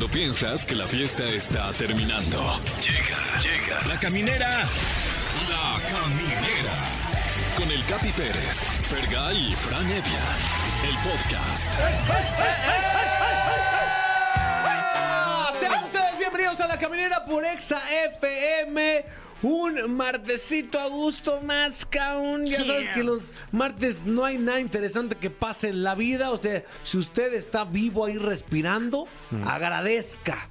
Cuando piensas que la fiesta está terminando. Llega, llega. La caminera. La caminera. Con el Capi Pérez, Fergay y Fran Evia. El podcast. Sean ustedes bienvenidos a la caminera por Exa FM. Un martesito a gusto más caún. Ya sabes que los martes no hay nada interesante que pase en la vida. O sea, si usted está vivo ahí respirando, agradezca.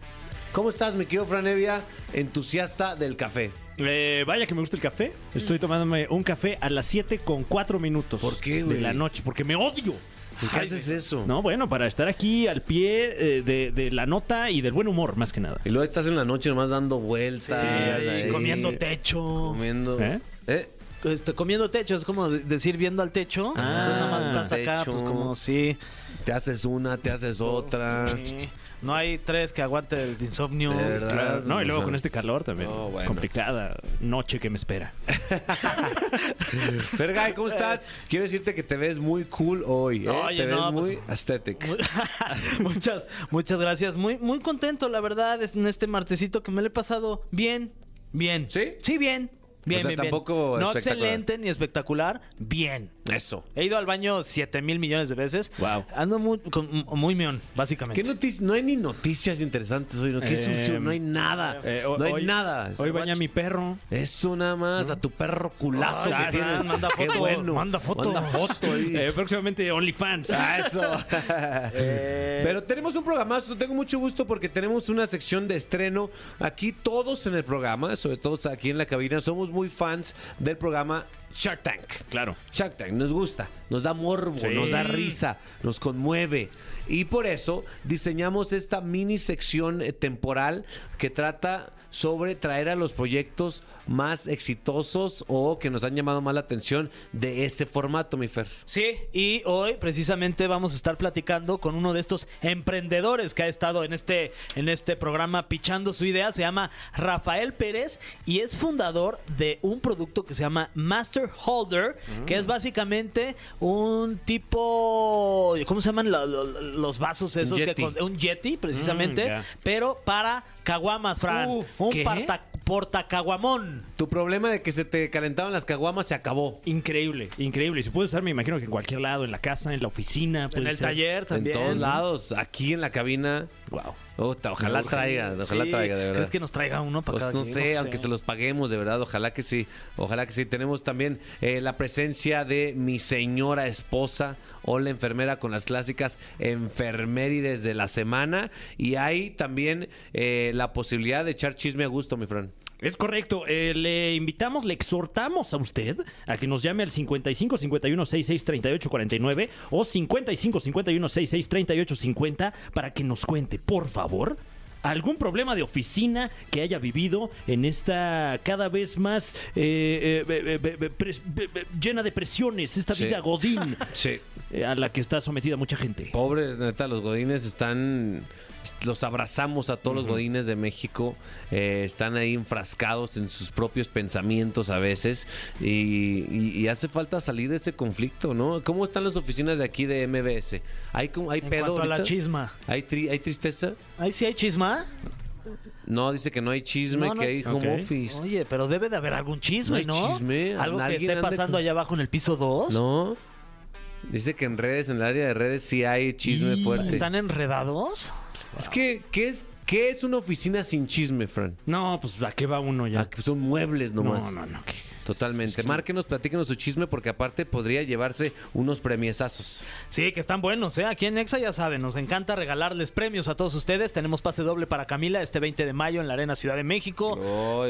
¿Cómo estás, mi querido Franevia? Entusiasta del café. Eh, vaya que me gusta el café. Estoy tomándome un café a las 7 con 4 minutos. ¿Por qué, De la noche, porque me odio. ¿Por qué Ay, haces eso? No, bueno, para estar aquí al pie eh, de, de la nota y del buen humor, más que nada. Y luego estás en la noche nomás dando vueltas. Sí, ahí, comiendo techo. Comiendo. ¿Eh? ¿Eh? Este, comiendo techo, es como de- decir viendo al techo. Ah, Entonces nada más estás acá, techo. pues como sí. Te haces una, te haces otra. sí. No hay tres que aguante el insomnio. Claro, no, y luego con este calor también. No, bueno. Complicada noche que me espera. Fergay, ¿cómo estás? Quiero decirte que te ves muy cool hoy. ¿eh? Oye, te ves no, muy pues, aesthetic. muchas, muchas gracias. Muy, muy contento, la verdad, en este martesito que me lo he pasado bien, bien. ¿Sí? Sí, bien. Bien, O sea, bien, bien. tampoco No excelente ni espectacular, bien. Eso. He ido al baño 7 mil millones de veces. Wow. Ando muy, con- muy meón, básicamente. ¿Qué no hay ni noticias interesantes hoy, ¿no? ¿Qué Eh, surgió? No hay nada. Eh, no hay hoy- nada. Hoy baña mi perro. Eso nada más, a tu perro culazo Ay, que tienes. Manda Qué foto, bueno. manda foto. Manda foto ahí. Eh, próximamente OnlyFans. Ah, eso. Pero tenemos un programazo, tengo mucho gusto porque tenemos una sección de estreno. Aquí todos en el programa, sobre todo aquí en la cabina, somos muy fans del programa Shark Tank. Claro. Shark Tank nos gusta, nos da morbo, Sí. nos da risa, nos conmueve. Y por eso diseñamos esta mini sección eh, temporal que trata sobre traer a los proyectos más exitosos o que nos han llamado más la atención de ese formato, mi Fer. Sí, y hoy precisamente vamos a estar platicando con uno de estos emprendedores que ha estado en este, en este programa pichando su idea. Se llama Rafael Pérez y es fundador de un producto que se llama Master Holder, que es básicamente un tipo. ¿Cómo se llaman la- lo- los vasos esos? Un Yeti. con- un Yeti, precisamente, Mm, pero para caguamas, Fran. Uf, un ¿qué? parta- portacaguamón. Tu problema de que se te calentaban las caguamas se acabó. Increíble, increíble. Y se puede usar, me imagino que en cualquier lado, en la casa, en la oficina. En puede el ser. taller también. En todos lados, aquí en la cabina. Wow. Ojalá Sí, traiga, ojalá sí. traiga, de verdad. ¿Crees que nos traiga uno para Pues cada no quien? sé, aunque se los paguemos, de verdad, ojalá que sí, ojalá que sí. Tenemos también eh, la presencia de mi señora esposa, Hola enfermera con las clásicas enfermerides de la semana. Y hay también eh, la posibilidad de echar chisme a gusto, mi Fran. Es correcto. Eh, le invitamos, le exhortamos a usted a que nos llame al 55 51 66 38 49 o 55 51 66 38 50 para que nos cuente, por favor, algún problema de oficina que haya vivido en esta cada vez más eh, eh, pres- llena de presiones, esta Sí. vida godín Sí. eh, a la que está sometida mucha gente. Pobres, neta, los godines están... Los abrazamos a todos los godines de México. eh, están ahí enfrascados en sus propios pensamientos a veces. Y, y- y hace falta salir de ese conflicto, ¿no? ¿Cómo están las oficinas de aquí de MBS? ¿Hay, como- hay En pedo cuanto a la chisma. ¿Hay, tri- ¿Hay tristeza? Ahí sí hay chisma. No, dice que no hay chisme, No, no que hay- home office. Oye, pero debe de haber algún chisme, No ¿no? hay chisme, Algo que esté pasando con- allá abajo en el piso 2. No. Dice que en redes, en el área de redes, sí hay chisme Y- fuerte. ¿Están enredados? Es que, ¿qué es, ¿qué es una oficina sin chisme, Fran? No, pues ¿a qué va uno ya? Que son muebles nomás. No, no, no. ¿qué? Totalmente. Márquenos, platíquenos su chisme porque aparte podría llevarse unos premiesazos. Sí, que están buenos, ¿eh? Aquí en Exa ya saben, nos encanta regalarles premios a todos ustedes. Tenemos pase doble para Camila este 20 de mayo en la Arena Ciudad de México.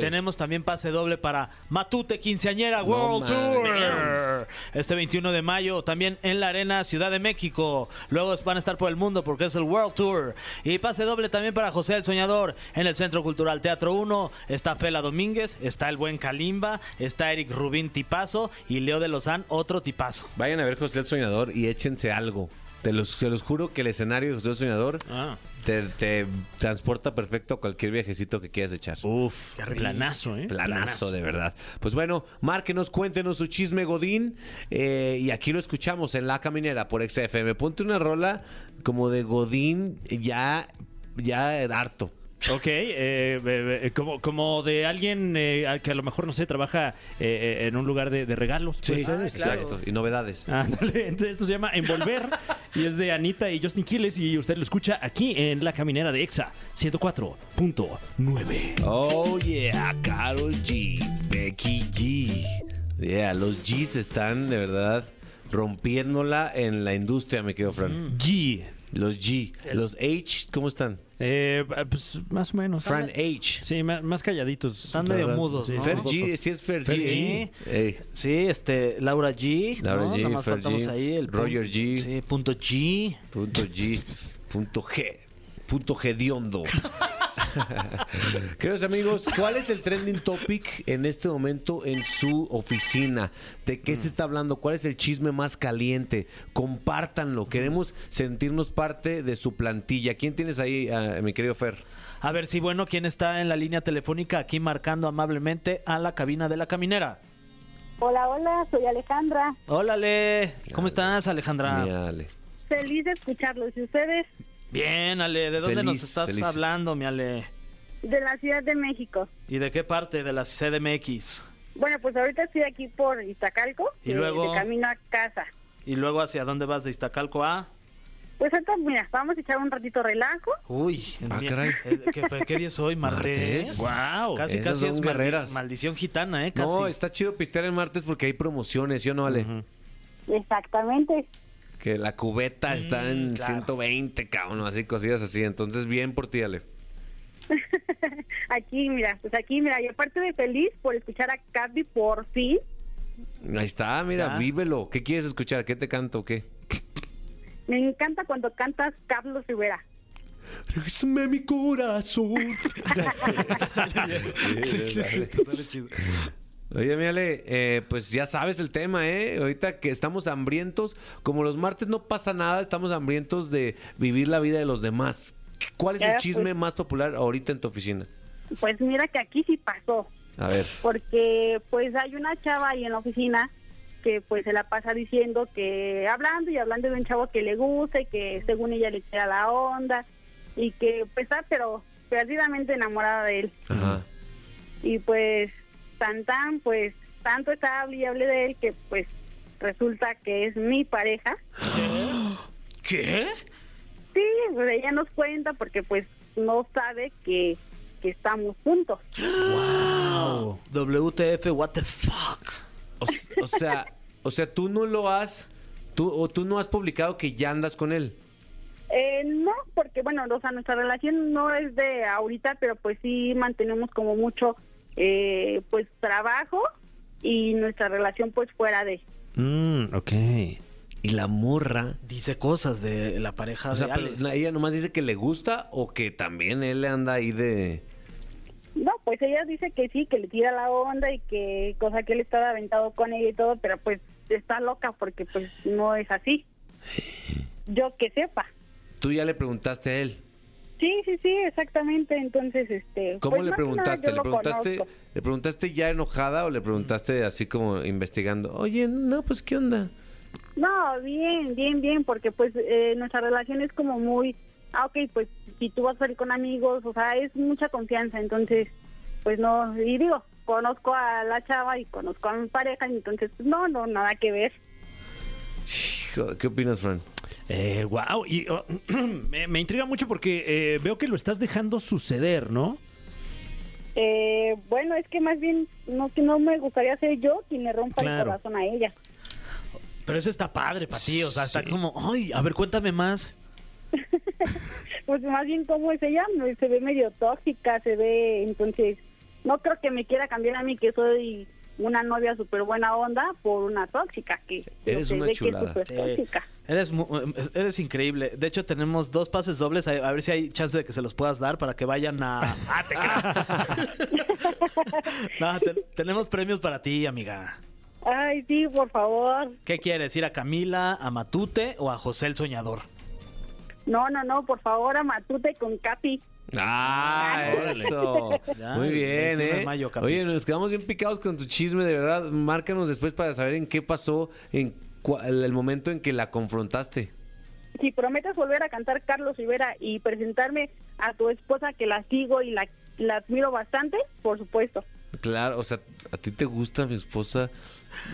Tenemos también pase doble para Matute Quinceañera World. Tour. Este 21 de mayo también en la Arena Ciudad de México. Luego van a estar por el mundo porque es el World Tour. Y pase doble también para José el Soñador en el Centro Cultural Teatro 1. Está Fela Domínguez, está el buen Kalimba, está Eric Rubín Tipazo y Leo de Lozán, otro tipazo. Vayan a ver José el Soñador y échense algo. Te los, te los juro que el escenario de José el Soñador Ah. te, te transporta perfecto a cualquier viajecito que quieras echar. Uf, Qué planazo, ¿eh? Planazo, de verdad. Pues bueno, márquenos, cuéntenos su chisme Godín. eh, y aquí lo escuchamos en La Caminera por XFM. Ponte una rola como de Godín ya ya harto. Ok, eh, eh, como, como de alguien eh, que a lo mejor, no sé, trabaja eh, eh, en un lugar de, de regalos. Ah, claro. exacto. Y novedades. Ándale, entonces esto se llama Envolver y es de Anita y Justin Quiles y usted lo escucha aquí en La Caminera de EXA 104.9. Oh yeah, Carol G, Becky G. Yeah, los G's están de verdad rompiéndola en la industria, me quedo Fran. G. Los G, los H, ¿cómo están? Eh, pues más o menos. Fran H. Sí, más, más calladitos. Están medio verdad. mudos, Sí. ¿no? Fer. G, sí es Fer, Fer G. G. Ey, Sí, este, Laura G. Laura ¿no? G, Nada más Fer faltamos G, ahí el Roger punto- G. Sí, punto G. punto G, punto G, punto Gediondo. Queridos amigos, ¿cuál es el trending topic en este momento en su oficina? ¿De qué se está hablando? ¿Cuál es el chisme más caliente? Compártanlo. Queremos sentirnos parte de su plantilla. ¿Quién tienes ahí, ah, mi querido Fer? A ver si, bueno, ¿quién está en la línea telefónica aquí marcando amablemente a la cabina de la caminera? Hola, hola, soy Alejandra. Hola, Ale. ¿Cómo estás, Alejandra? Ale. Feliz de escucharlos. ¿Y ustedes? Bien, Ale. ¿De dónde nos estás feliz. hablando, mi Ale? De la Ciudad de México. ¿Y de qué parte de la CDMX? Bueno, pues ahorita estoy aquí por Iztacalco. ¿Y eh, luego? De camino a casa. ¿Y luego hacia dónde vas de Iztacalco a? Pues ahorita, mira, vamos a echar un ratito relajo. Uy, Ah, mi- caray. eh, ¿qué, qué día es hoy? ¿Martes? Martes. Wow. Casi, Esas casi son es guerreras. maldición gitana, ¿eh? Casi. No, está chido pistear el martes porque hay promociones, ¿sí o no, Ale? Exactamente. Que la cubeta está Mm, en claro. 120, cabrón, así cosillas así. Entonces, bien por ti, Ale. Aquí, mira, pues aquí, mira, y aparte de feliz por escuchar a Capi por fin. Ahí está, mira, Ya. vívelo. ¿Qué quieres escuchar? ¿Qué te canto o qué? Me encanta cuando cantas Carlos Rivera. Regrésame mi corazón. Sí, sí, sí, te sale chido. Oye, mi Ale, eh, pues ya sabes el tema, ¿eh? Ahorita que estamos hambrientos, como los martes no pasa nada, estamos hambrientos de vivir la vida de los demás. ¿Cuál es el Ya, chisme pues. más popular ahorita en tu oficina? Pues mira que aquí sí pasó. A ver. porque pues hay una chava ahí en la oficina que pues se la pasa diciendo que hablando y hablando de un chavo que le gusta y que según ella le queda la onda y que pues está pero perdidamente enamorada de él Ajá. y pues tan tan pues tanto está hable y hable de él que pues resulta que es mi pareja ¿Qué? sí pues ella nos cuenta porque pues no sabe que que estamos juntos Wow. WTF, what the fuck. O, o sea, o sea, tú no lo has, tú, o tú no has publicado que ya andas con él. Eh, no, porque bueno, o sea, nuestra relación no es de ahorita, pero pues sí mantenemos como mucho, eh, pues trabajo y nuestra relación pues fuera de. Mm, ok. Y la morra. Dice cosas de la pareja O sea, de pero ella nomás dice que le gusta o que también él anda ahí de. No, pues ella dice que sí, que le tira la onda y que cosa que él estaba aventado con ella y todo, pero pues está loca porque pues no es así. Yo que sepa. Tú ya le preguntaste a él. Sí, sí, sí, exactamente. Entonces, este. ¿Cómo pues, le nada preguntaste? ¿Le preguntaste, conozco. ¿Le preguntaste ya enojada o le preguntaste así como investigando? Oye, no, pues ¿qué onda? No, bien, bien, bien, porque pues eh, nuestra relación es como muy, ah, ok, pues si tú vas a salir con amigos, o sea, es mucha confianza, entonces, pues no, y digo, conozco a la chava y conozco a mi pareja, entonces, no, no, nada que ver. ¿Qué opinas, Fran? Eh, wow. Y oh, me, me intriga mucho porque eh, veo que lo estás dejando suceder, ¿no? Eh, bueno, es que más bien, no, que no me gustaría ser yo quien le rompa Claro. el corazón a ella. Pero eso está padre para ti, o sea, está Sí. como, ay, a ver, cuéntame más. Pues más bien, ¿cómo es ella? Se ve medio tóxica, se ve, entonces, no creo que me quiera cambiar a mí, que soy una novia súper buena onda, por una tóxica, que Eres una chulada. que es tóxica. Eres, mu- eres increíble. De hecho, tenemos dos pases dobles. A, a ver si hay chance de que se los puedas dar para que vayan a. ¡Ah, te creas! no, te- tenemos premios para ti, amiga. Ay, sí, por favor. ¿Qué quieres? ¿Ir a Camila, a Matute o a José el Soñador? No, no, no, por favor, a Matute con Capi. Ah, eso. Ya, Muy bien, 21 de ¿eh? mayo. Oye, nos quedamos bien picados con tu chisme, de verdad. Márcanos después para saber en qué pasó, en el, el momento en que la confrontaste. si prometes volver a cantar Carlos Rivera y presentarme a tu esposa que la sigo y la, la admiro bastante, por supuesto. Claro, o sea, ¿a ti te gusta mi esposa?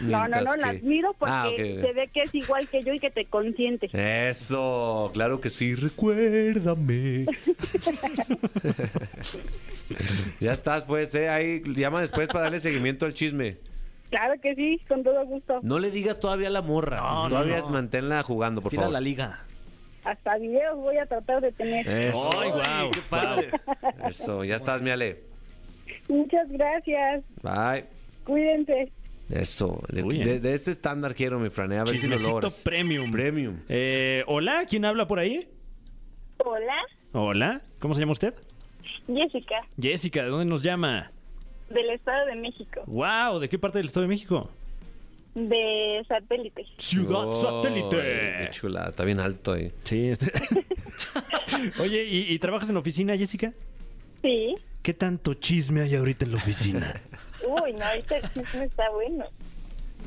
No, no, no, la que- admiro porque Ah, se ve que es igual que yo y que te consiente. Eso, claro que sí, recuérdame. ya estás, pues, eh, ahí llama después para darle seguimiento al chisme. Claro que sí, con todo gusto. No le digas todavía a la morra, No, todavía no. manténla jugando, por Tira favor. la liga. Hasta videos voy a tratar de tener. Eso, Ay, qué padre. eso, ya estás, mi Ale. Muchas gracias. Bye. Cuídense. Eso, de, ese estándar quiero, mi Fran, a ver si lo logras. premium. Premium. Eh, Hola, ¿quién habla por ahí? Hola, Hola, ¿cómo se llama usted? Jessica, Jessica, ¿de dónde nos llama? del Estado de México, Wow, ¿de qué parte del Estado de México? de satélite. Ciudad Satélite. Qué chula, está bien alto ahí. Sí. este- Oye, ¿y, y trabajas en la oficina, Jessica? Sí. ¿Qué tanto chisme hay ahorita en la oficina? Uy, no, este chisme está bueno.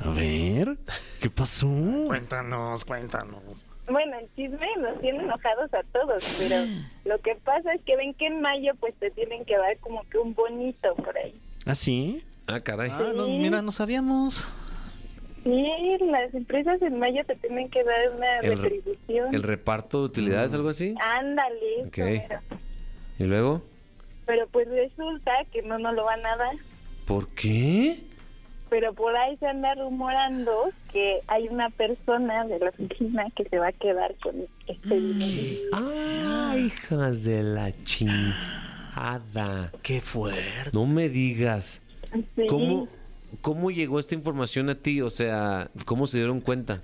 A ver, ¿qué pasó? Cuéntanos, cuéntanos. Bueno, el chisme nos tiene enojados a todos, pero lo que pasa es que ven que en mayo pues te tienen que dar como que un bonito por ahí. ¿Ah, sí? Ah, caray. Ah, no, mira, no sabíamos. Sí, las empresas en mayo te tienen que dar una El re- retribución. ¿El reparto de utilidades, algo así? Ándale, Ok. ¿Y luego? Pero pues resulta que no nos lo van a dar. ¿Por qué? Pero por ahí se anda rumorando que hay una persona de la oficina que se va a quedar con este dinero. Ah, hijas de la chingada. Qué fuerte. No me digas. Sí. ¿Cómo, ¿Cómo llegó esta información a ti? O sea, ¿cómo se dieron cuenta?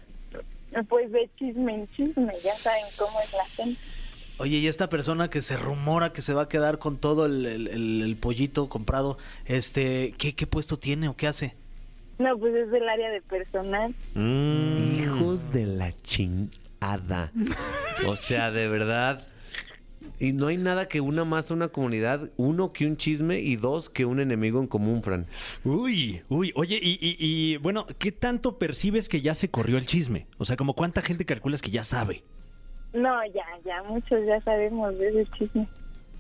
Pues de chisme en chisme, ya saben cómo es la gente. Oye, y esta persona que se rumora que se va a quedar con todo el, el- el- el pollito comprado, este, ¿qué, ¿qué puesto tiene o qué hace? No, pues es del área de personal. Mm. Hijos de la chingada. O sea, de verdad. Y no hay nada que una más a una comunidad. Uno, que un chisme. Y dos, que un enemigo en común, Fran. Uy, uy, oye, y, y- y, bueno, ¿qué tanto percibes que ya se corrió el chisme? O sea, como cuánta gente calculas que ya sabe. No, ya, ya, muchos ya sabemos de ese chisme.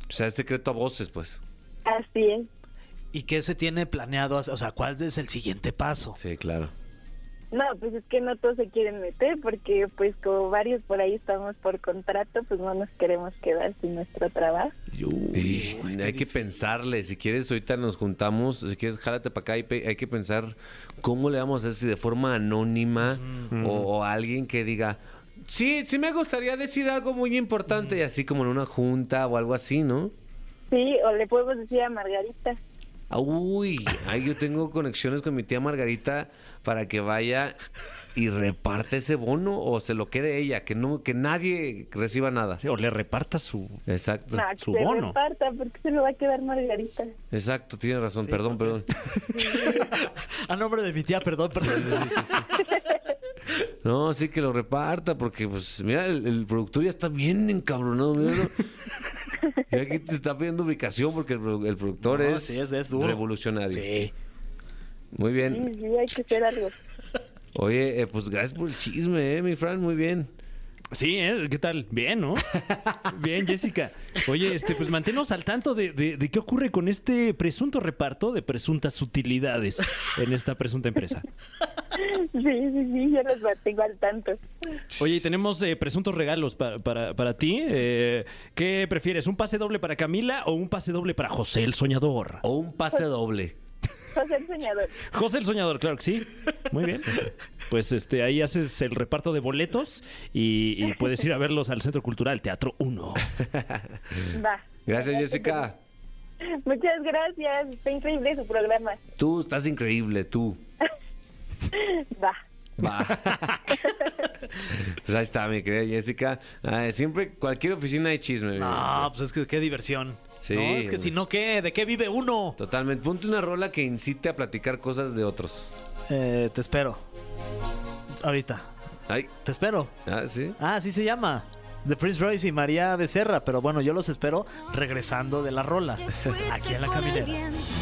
O sea, es secreto a voces, pues. Así es. ¿Y qué se tiene planeado? O sea, ¿cuál es el siguiente paso? Sí, claro. No, pues es que no todos se quieren meter porque pues como varios por ahí estamos por contrato, pues no nos queremos quedar sin nuestro trabajo. Y hay que pensarle. Si quieres, ahorita nos juntamos. Si quieres, jálate para acá. Y pe- hay que pensar cómo le vamos a hacer si de forma anónima o, o alguien que diga. Sí, sí me gustaría decir algo muy importante, y así como en una junta o algo así, ¿no? Sí, o le podemos decir a Margarita. Ah, Uy, ahí yo tengo conexiones con mi tía Margarita para que vaya y reparte ese bono o se lo quede ella, que no, que nadie reciba nada. Sí, o le reparta su... Exacto, que su se bono. reparta porque se lo va a quedar Margarita. exacto, tienes razón, perdón, perdón. A nombre de mi tía, perdón, perdón. No, sí que lo reparta, porque pues, mira, el, el productor ya está bien encabronado, míralo. Y aquí te está pidiendo ubicación porque el, produ- el productor No, es, sí, es- es duro. revolucionario. Sí. Muy Sí, bien. sí, hay que hacer algo. Oye, eh, pues gracias por el chisme, eh, mi Fran, muy bien. Sí, ¿eh? ¿Qué tal? Bien, ¿no? Bien, Jessica. Oye, este, pues manténnos al tanto de, de- de qué ocurre con este presunto reparto de presuntas utilidades en esta presunta empresa. Sí, sí, sí, yo los mantengo al tanto. Oye, y tenemos eh, presuntos regalos pa- para, para ti. Eh, ¿Qué prefieres? ¿Un pase doble para Camila o un pase doble para José el Soñador? O un pase doble. José el Soñador. José el Soñador, claro que sí. Muy bien. Pues este, ahí haces el reparto de boletos y, y puedes ir a verlos al Centro Cultural Teatro 1. Va. Gracias, Jessica. Muchas gracias. Está increíble su programa. Tú estás increíble, tú. Va. Va. pues ahí está, mi querida Jessica. Ay, siempre, cualquier oficina hay chisme. No, pues es que qué diversión. Sí, No, es que si no, ¿qué? ¿De qué vive uno? Totalmente. Ponte una rola que incite a platicar cosas de otros. Eh, te espero. Ahorita. Ay, Te espero. ah, sí. Ah, así se llama. De Prince Royce y María Becerra. Pero bueno, yo los espero regresando de la rola. Aquí en la caminera.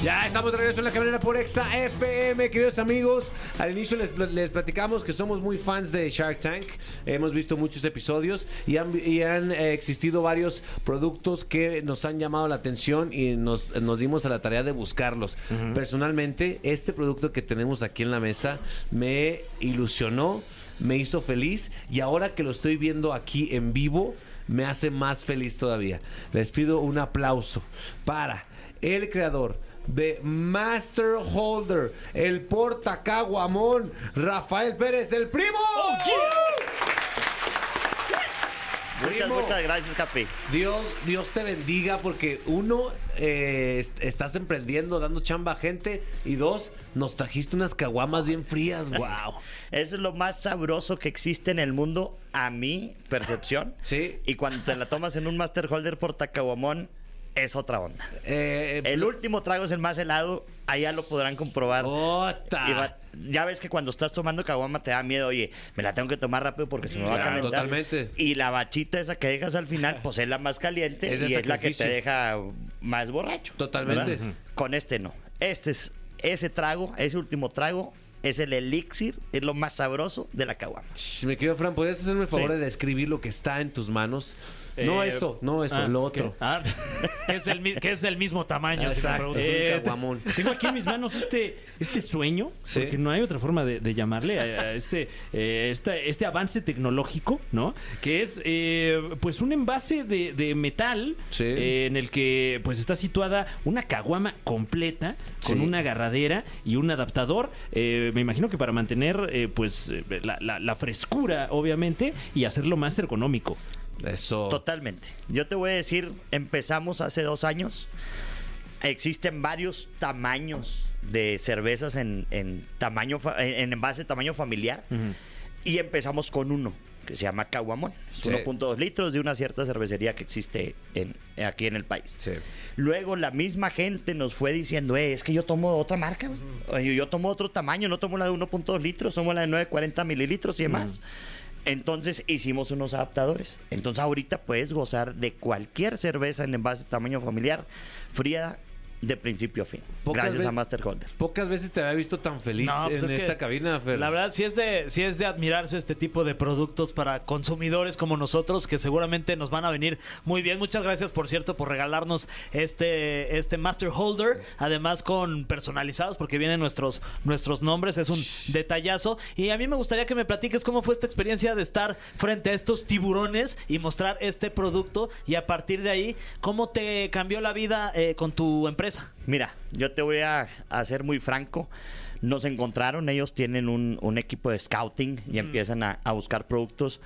Ya estamos de regreso en la caminera por Exa FM, queridos amigos. Al inicio les, les platicamos que somos muy fans de Shark Tank. Hemos visto muchos episodios y han, y han eh, existido varios productos que nos han llamado la atención y nos, nos dimos a la tarea de buscarlos. Personalmente, este producto que tenemos aquí en la mesa me ilusionó, me hizo feliz y ahora que lo estoy viendo aquí en vivo, me hace más feliz todavía. Les pido un aplauso para el creador de Master Holder, el portacaguamón, Rafael Pérez, el primo. Muchas, Primo. muchas gracias, Capi. Dios, Dios te bendiga porque uno, eh, est- estás emprendiendo, dando chamba a gente y dos, nos trajiste unas caguamas bien frías, wow. Eso es lo más sabroso que existe en el mundo, a mi percepción. Sí. Y cuando te la tomas en un Master Holder por Tacaguamón, es otra onda. Eh, El último trago es el más helado, allá lo podrán comprobar. ¡Ota! Y va- ya ves que cuando estás tomando caguama te da miedo, oye, me la tengo que tomar rápido porque se me va a calentar. totalmente. Y la bachita esa que dejas al final, pues es la más caliente Es y es la que te deja más borracho. Totalmente. ¿verdad? Con este no. Este es ese trago, ese último trago, es el elixir, es lo más sabroso de la caguama. Me querido Fran, ¿podrías hacerme el favor Sí. de describir lo que está en tus manos? No Eh, eso, no eso, ah, lo otro. Ah, que, es del, mi- que es del mismo tamaño. si me Exacto, preguntas. es un Eh. Tengo aquí en mis manos este, este sueño, Sí. porque no hay otra forma de, de llamarle a, a este, eh, esta- este avance tecnológico, ¿no? Que es eh, pues un envase de, de metal Sí. en el que pues está situada una caguama completa con Sí. una agarradera y un adaptador. eh, me imagino que para mantener eh, pues la, la- la frescura, obviamente, y hacerlo más ergonómico. Eso. Totalmente. Yo te voy a decir, empezamos hace dos años. Existen varios tamaños de cervezas en, en tamaño en, en envase tamaño familiar. Y empezamos con uno que se llama Caguamón. Es Sí. 1.2 litros de una cierta cervecería que existe en, aquí en el país. Sí. Luego la misma gente nos fue diciendo, eh, es que yo tomo otra marca. Oye, yo tomo otro tamaño, no tomo la de 1.2 litros, tomo la de 940 mililitros y demás. Entonces hicimos unos adaptadores. Entonces ahorita puedes gozar de cualquier cerveza en envase tamaño familiar, fría de principio a fin. Pocas gracias a Master Holder. Pocas veces te había visto tan feliz No, pues en es que esta cabina, Fer. La verdad, sí es, de, sí es de admirarse este tipo de productos para consumidores como nosotros, que seguramente nos van a venir muy bien. Muchas gracias, por cierto, por regalarnos este, este Master Holder, además con personalizados, porque vienen nuestros, nuestros nombres, es un detallazo. Y a mí me gustaría que me platiques cómo fue esta experiencia de estar frente a estos tiburones y mostrar este producto, y a partir de ahí, cómo te cambió la vida eh, con tu empresa. Mira, yo te voy a, a ser muy franco. Nos encontraron, ellos tienen un, un equipo de scouting y empiezan a, a buscar productos.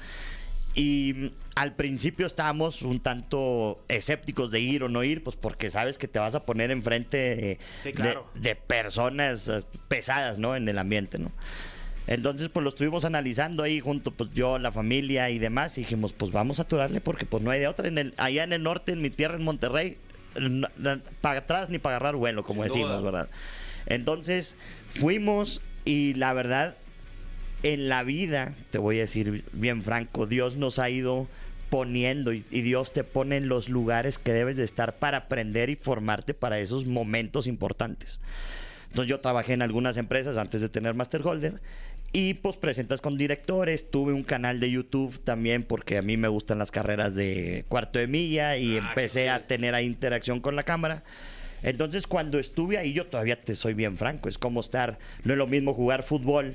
Y mm, al principio estábamos un tanto escépticos de ir o no ir, pues porque sabes que te vas a poner enfrente de, Sí, claro. de- de personas eh, pesadas, ¿no? En el ambiente, ¿no? Entonces, pues lo estuvimos analizando ahí junto, pues yo, la familia y demás, y dijimos, pues vamos a aturarle porque pues no hay de otra. En el, allá en el norte, en mi tierra, en Monterrey, para atrás ni para agarrar vuelo, como Sin decimos, duda. ¿verdad? Entonces, fuimos y la verdad, en la vida, te voy a decir bien franco, Dios nos ha ido poniendo y, y Dios te pone en los lugares que debes de estar para aprender y formarte para esos momentos importantes. Entonces yo trabajé en algunas empresas antes de tener Master Holder y pues presentas con directores, tuve un canal de YouTube también porque a mí me gustan las carreras de cuarto de milla y empecé a tener ahí interacción con la cámara. Entonces cuando estuve ahí yo todavía te soy bien franco, es como estar, no es lo mismo jugar fútbol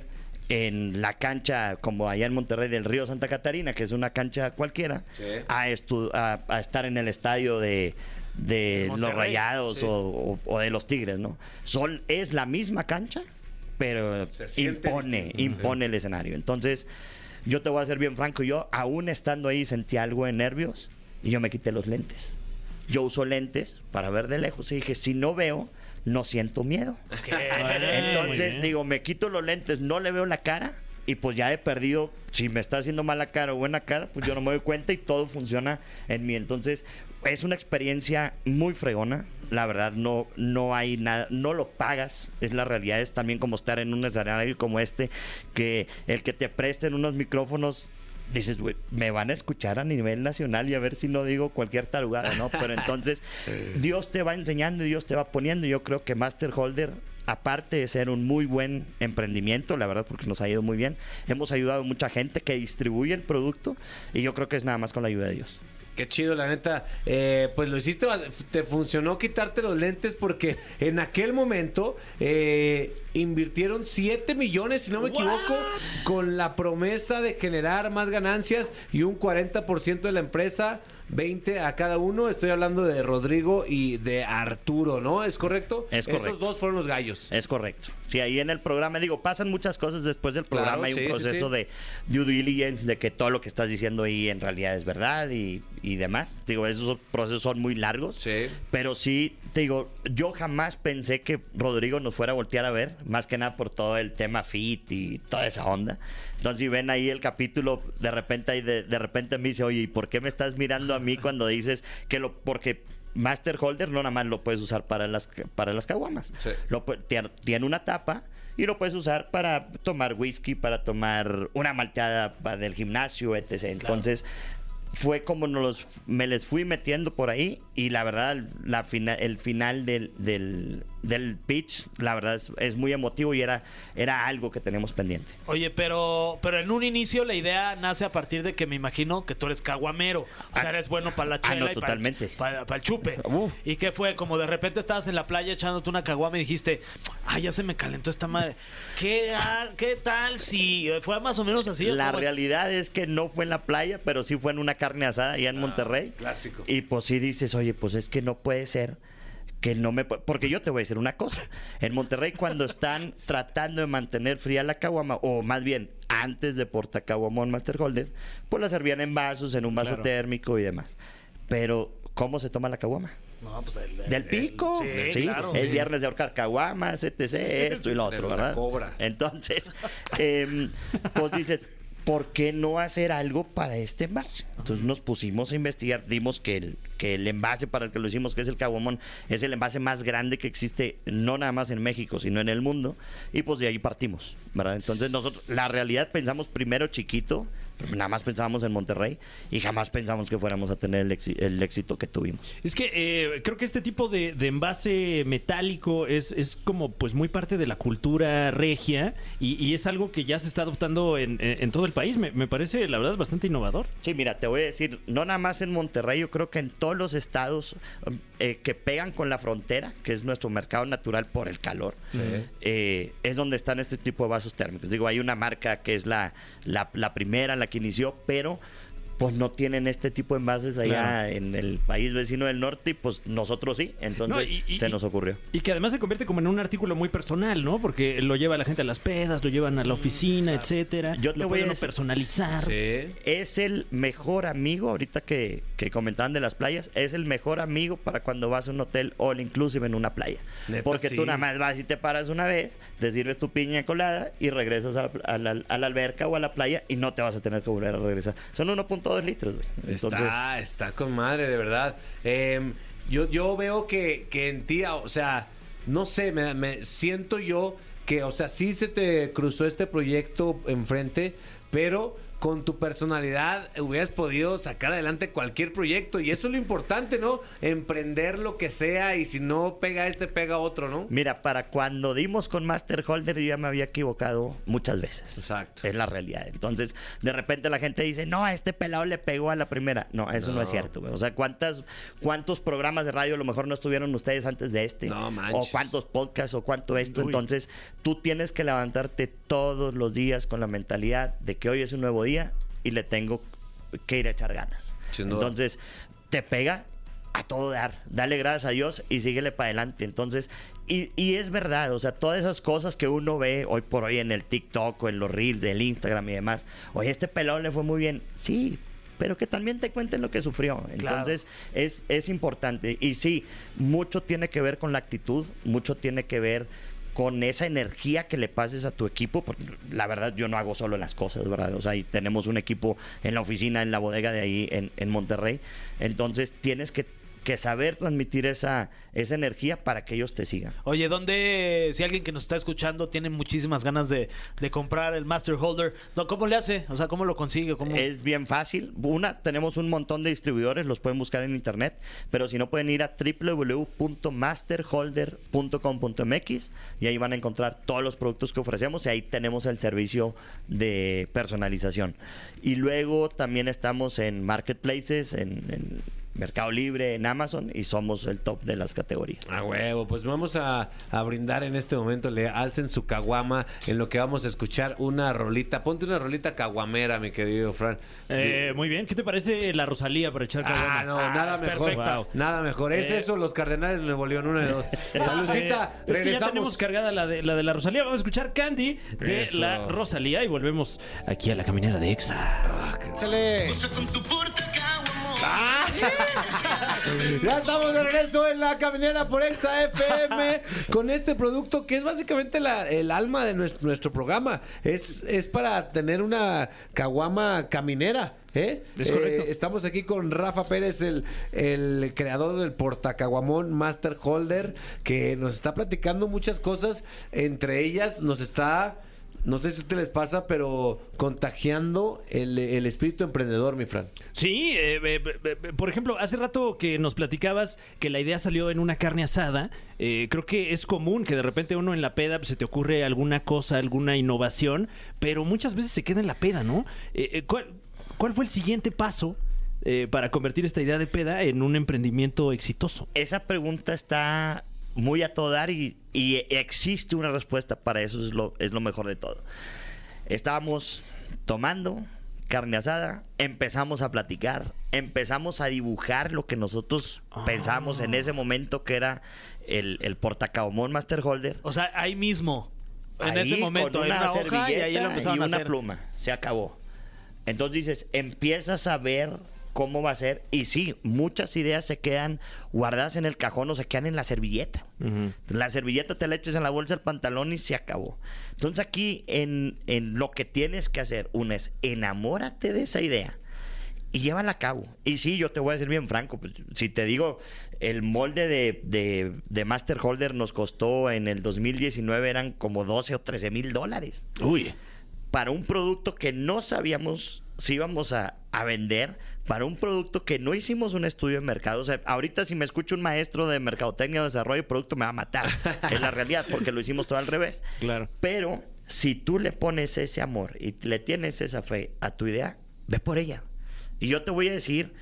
en la cancha como allá en Monterrey del Río Santa Catarina, que es una cancha cualquiera, Sí. a, a, a estar en el estadio de, de los Rayados sí. o, o- o de los Tigres, ¿no? Son, es la misma cancha, pero impone, distinto. impone el escenario. Entonces, yo te voy a ser bien franco, yo aún estando ahí sentí algo de nervios y yo me quité los lentes. Yo uso lentes para ver de lejos y dije, si no veo, no siento miedo. Entonces digo, me quito los lentes, no le veo la cara y pues ya he perdido, si me está haciendo mala cara o buena cara, pues yo no me doy cuenta y todo funciona en mí. Entonces es una experiencia muy fregona. La verdad no, no hay nada, no lo pagas, es la realidad, es también como estar en un escenario como este, que el que te presten unos micrófonos dices, güey, me van a escuchar a nivel nacional y a ver si no digo cualquier tarugada, ¿no? Pero entonces Dios te va enseñando y Dios te va poniendo. Yo creo que Master Holder, aparte de ser un muy buen emprendimiento, la verdad, porque nos ha ido muy bien, hemos ayudado a mucha gente que distribuye el producto y yo creo que es nada más con la ayuda de Dios. Qué chido, la neta. Eh, pues lo hiciste, te funcionó quitarte los lentes porque en aquel momento eh, invirtieron 7 millones, si no me equivoco, con la promesa de generar más ganancias y un 40% de la empresa 20 a cada uno. Estoy hablando de Rodrigo y de Arturo, ¿no? ¿Es correcto? Es correcto. Estos dos fueron los gallos. Es correcto. Sí, ahí en el programa, digo, pasan muchas cosas después del programa. Claro, Hay sí, un sí, proceso sí. de due diligence, de que todo lo que estás diciendo ahí en realidad es verdad y, y demás. Digo, esos procesos son muy largos. Sí. Pero sí, te digo, yo jamás pensé que Rodrigo nos fuera a voltear a ver, más que nada por todo el tema fit y toda esa onda. Entonces, si ven ahí el capítulo, de repente ahí de, de repente me dice, oye, ¿y por qué me estás mirando a mí cuando dices que lo... porque Master Holder no nada más lo puedes usar para las, para las caguamas. Sí. Lo tiene, una tapa y lo puedes usar para tomar whisky, para tomar una malteada del gimnasio, etc. Entonces, fue como nos los- me les fui metiendo por ahí y la verdad, la fina- el final del, del, del pitch, la verdad es, es muy emotivo y era, era algo que tenemos pendiente. Oye, pero, pero en un inicio la idea nace a partir de que me imagino que tú eres caguamero. O sea, Ah, eres bueno para la ah, chela no, y para, totalmente. para, para el chupe. ¿Y qué fue? Como de repente estabas en la playa echándote una caguama y dijiste, ay, ya se me calentó esta madre. ¿Qué, ah, qué tal si fue más o menos así? La realidad es que no fue en la playa, pero sí fue en una carne asada allá en Monterrey. clásico. Y pues sí dices, oye, pues es que no puede ser que no me... Porque yo te voy a decir una cosa. En Monterrey cuando están tratando de mantener fría la caguama, o más bien antes de Portacaguamón Master Holder, pues la servían en vasos, en un vaso Claro. térmico y demás. Pero, ¿cómo se toma la caguama? No, pues el- el- Del el- pico. sí, Sí, claro. el sí. viernes de ahorcar caguamas, etc. esto y lo otro, ¿verdad? cobra. Entonces, em, pues dices, ¿por qué no hacer algo para este envase? Entonces nos pusimos a investigar, dimos que el, que el envase para el que lo hicimos, que es el caguamón, es el envase más grande que existe, no nada más en México, sino en el mundo, y pues de ahí partimos. Entonces nosotros, la realidad pensamos primero chiquito, nada más pensábamos en Monterrey, y jamás pensamos que fuéramos a tener el, éxi- el éxito que tuvimos. Es que eh, creo que este tipo de, de envase metálico es, es como pues muy parte de la cultura regia y, y es algo que ya se está adoptando en, en- en todo el país. Me, me parece, la verdad, bastante innovador. Sí, mira, te voy a decir, no nada más en Monterrey, yo creo que en todos los estados eh, que pegan con la frontera, que es nuestro mercado natural por el calor, eh, es donde están este tipo de vasos térmicos. Digo, hay una marca que es la, la, la primera, la que inició, pero pues no tienen este tipo de envases allá Claro. en el país vecino del norte y pues nosotros sí, entonces No, y- y- se nos ocurrió. Y que además se convierte como en un artículo muy personal, ¿no? Porque lo lleva la gente a las pedas, lo llevan a la oficina, etcétera. Yo te lo voy a decir- personalizar. Sí. es el mejor amigo, ahorita que, que comentaban de las playas, es el mejor amigo para cuando vas a un hotel all inclusive en una playa. Neta, Porque sí. tú nada más vas y te paras una vez, te sirves tu piña colada y regresas a, a la, a la alberca o a la playa y no te vas a tener que volver a regresar. Son 1.2 litros, güey. Entonces, Está, está con madre, de verdad. Em, yo, yo veo que, que en ti, o sea, no sé, me, me siento yo que, o sea, sí se te cruzó este proyecto enfrente, pero con tu personalidad hubieras podido sacar adelante cualquier proyecto. Y eso es lo importante, ¿no? Emprender lo que sea y si no pega este, pega otro, ¿no? Mira, para cuando dimos con Master Holder yo ya me había equivocado muchas veces. Exacto. Es la realidad. Entonces, de repente la gente dice, no, a este pelado le pegó a la primera. No, eso no, No. es cierto. güey. O sea, ¿cuántas, ¿cuántos programas de radio a lo mejor no estuvieron ustedes antes de este? No, manches. O cuántos podcasts o cuánto esto. Uy. Entonces, tú tienes que levantarte todos los días con la mentalidad de que hoy es un nuevo día y le tengo que ir a echar ganas. Entonces, te pega a todo dar. Dale gracias a Dios y síguele para adelante. Entonces, y, y es verdad, o sea, todas esas cosas que uno ve hoy por hoy en el TikTok o en los Reels del Instagram y demás. Oye, este pelón le fue muy bien. Sí, pero que también te cuenten lo que sufrió. Entonces, es, es importante. Y sí, mucho tiene que ver con la actitud, mucho tiene que ver con esa energía que le pases a tu equipo, porque la verdad yo no hago solo las cosas, ¿verdad? O sea, y tenemos un equipo en la oficina, en la bodega de ahí en, en Monterrey, entonces tienes que que saber transmitir esa, esa energía para que ellos te sigan. Oye, ¿dónde, si alguien que nos está escuchando tiene muchísimas ganas de, de comprar el Master Holder, no, ¿cómo le hace? O sea, ¿cómo lo consigue? ¿Cómo... Es bien fácil. Una, tenemos un montón de distribuidores, los pueden buscar en internet, pero si no pueden ir a www.masterholder.com.mx y ahí van a encontrar todos los productos que ofrecemos y ahí tenemos el servicio de personalización. Y luego también estamos en marketplaces, en, en Mercado Libre, en Amazon y somos el top de las categorías. A huevo, pues vamos a, a brindar en este momento. Le alcen su caguama en lo que vamos a escuchar una rolita. Ponte una rolita caguamera, mi querido Fran. Eh, muy bien, ¿qué te parece la Rosalía para echar Ah, caguama? no, nada es mejor. perfecta. Nada mejor. Es Eh, eso, los Cardenales de Nuevo León, una de dos. Salucita, Eh, es que ya tenemos cargada la de, la de la Rosalía. Vamos a escuchar Candy de Eso. la Rosalía y volvemos aquí a la caminera de Exa. Ah, Échale. Ah. Ya estamos de regreso en la caminera por Exa FM con este producto que es básicamente la- el alma de nuestro, nuestro programa. Es, es para tener una caguama caminera. ¿eh? Es Eh, estamos aquí con Rafa Pérez, el, el creador del portacaguamón Master Holder, que nos está platicando muchas cosas. Entre ellas nos está... No sé si a ustedes les pasa, pero contagiando el, el espíritu emprendedor, mi Fran. Sí, eh, eh, eh, eh, por ejemplo, hace rato que nos platicabas que la idea salió en una carne asada. eh, creo que es común que de repente uno en la peda pues, se te ocurre alguna cosa, alguna innovación, pero muchas veces se queda en la peda, ¿no? Eh, eh, ¿cuál, cuál fue el siguiente paso eh, para convertir esta idea de peda en un emprendimiento exitoso? Esa pregunta está muy a todo dar y, y existe una respuesta para eso, es lo, es lo mejor de todo. Estábamos tomando carne asada, empezamos a platicar, empezamos a dibujar lo que nosotros pensábamos en ese momento que era el, el portacaomón Master Holder. O sea, ahí mismo, en Ahí, ese momento, con una hoja y ahí lo servilleta empezaron y a una hacer. pluma. Se acabó. Entonces dices, empiezas a ver cómo va a ser. Y sí, muchas ideas se quedan guardadas en el cajón o se quedan en la servilleta. La servilleta te la echas en la bolsa del pantalón y se acabó. Entonces aquí en, en lo que tienes que hacer, una es enamórate de esa idea y llévala a cabo. Y sí, yo te voy a decir bien franco, pues, si te digo, el molde de, de, de Master Holder nos costó en el 2019 eran como 12 o 13 mil dólares Uy. para un producto que no sabíamos si íbamos a, a vender, para un producto que no hicimos un estudio de mercado. O sea, ahorita si me escucha un maestro de mercadotecnia o desarrollo de producto me va a matar. Es la realidad, porque lo hicimos todo al revés. Claro. Pero si tú le pones ese amor y le tienes esa fe a tu idea, ve por ella. Y yo te voy a decir,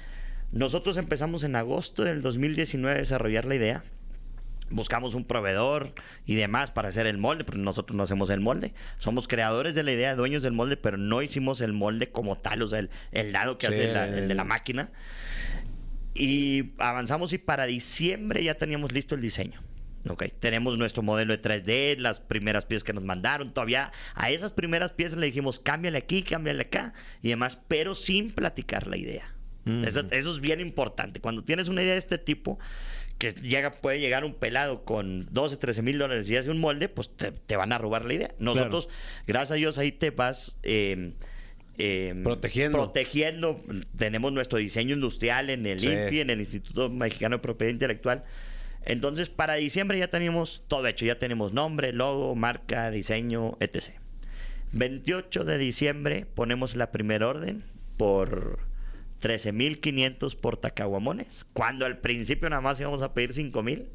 nosotros empezamos en agosto del 2019 a desarrollar la idea. Buscamos un proveedor y demás para hacer el molde, pero nosotros no hacemos el molde. Somos creadores de la idea, dueños del molde, pero no hicimos el molde como tal, o sea, el, el dado que Sí, hace la- el- de la máquina. Y avanzamos y para diciembre ya teníamos listo el diseño. Ok, tenemos nuestro modelo de 3D, las primeras piezas que nos mandaron. Todavía a esas primeras piezas le dijimos, cámbiale aquí, cámbiale acá y demás, pero sin platicar la idea. eso, eso es bien importante. Cuando tienes una idea de este tipo, que llega, puede llegar un pelado con 12, 13 mil dólares y hace un molde, pues te, te van a robar la idea. Nosotros, gracias a Dios, ahí te vas. eh, eh, Protegiendo. protegiendo. Tenemos nuestro diseño industrial en el Sí. INPI, en el Instituto Mexicano de Propiedad Intelectual. Entonces, para diciembre ya teníamos todo hecho. Ya tenemos nombre, logo, marca, diseño, etc. 28 de diciembre ponemos la primera orden por 13.500 portacaguamones, cuando al principio nada más íbamos a pedir 5.000.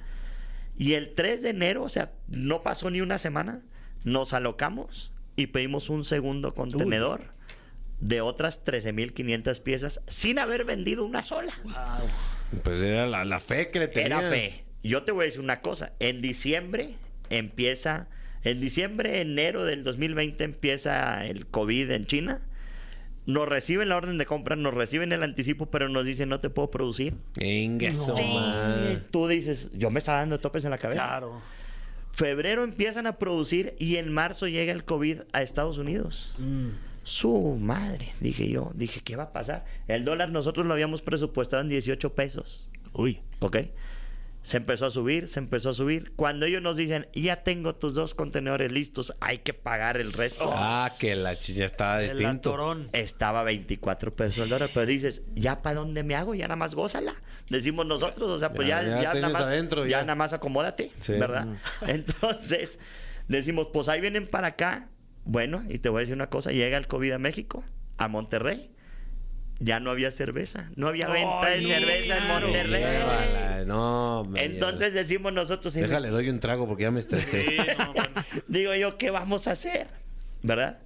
Y el 3 de enero, o sea, no pasó ni una semana, nos alocamos y pedimos un segundo contenedor de otras 13.500 piezas sin haber vendido una sola. Pues era la, la fe que le tenía. Era fe. Yo te voy a decir una cosa. En diciembre empieza, en diciembre, enero del 2020 empieza el COVID en China. Nos reciben la orden de compra, nos reciben el anticipo, pero nos dicen no te puedo producir. Venga, tú dices, yo me estaba dando topes en la cabeza. Claro. Febrero empiezan a producir y en marzo llega el COVID a Estados Unidos. Su madre, dije yo. Dije, ¿qué va a pasar? El dólar nosotros lo habíamos presupuestado en 18 pesos. Uy. ¿Ok? Se empezó a subir, se empezó a subir. Cuando ellos nos dicen, ya tengo tus dos contenedores listos, hay que pagar el resto. Ah, que la chicha estaba El distinto. Estaba 24 pesos el dólar, pero dices, ¿ya para dónde me hago? Ya nada más gózala. decimos nosotros, o sea, pues Ya- ya, ya ya, tienes nada más, adentro, ya ya. nada más acomódate, Sí. ¿verdad? Entonces, decimos, pues ahí vienen para acá. Bueno, y te voy a decir una cosa, llega el COVID a México, a Monterrey. Ya no había cerveza, no había venta de cerveza en. Monterrey. Llévala, No, me- Entonces decimos nosotros, Déjale, doy un trago porque ya me estresé. Sí, no, bueno. digo yo, ¿qué vamos a hacer? ¿Verdad?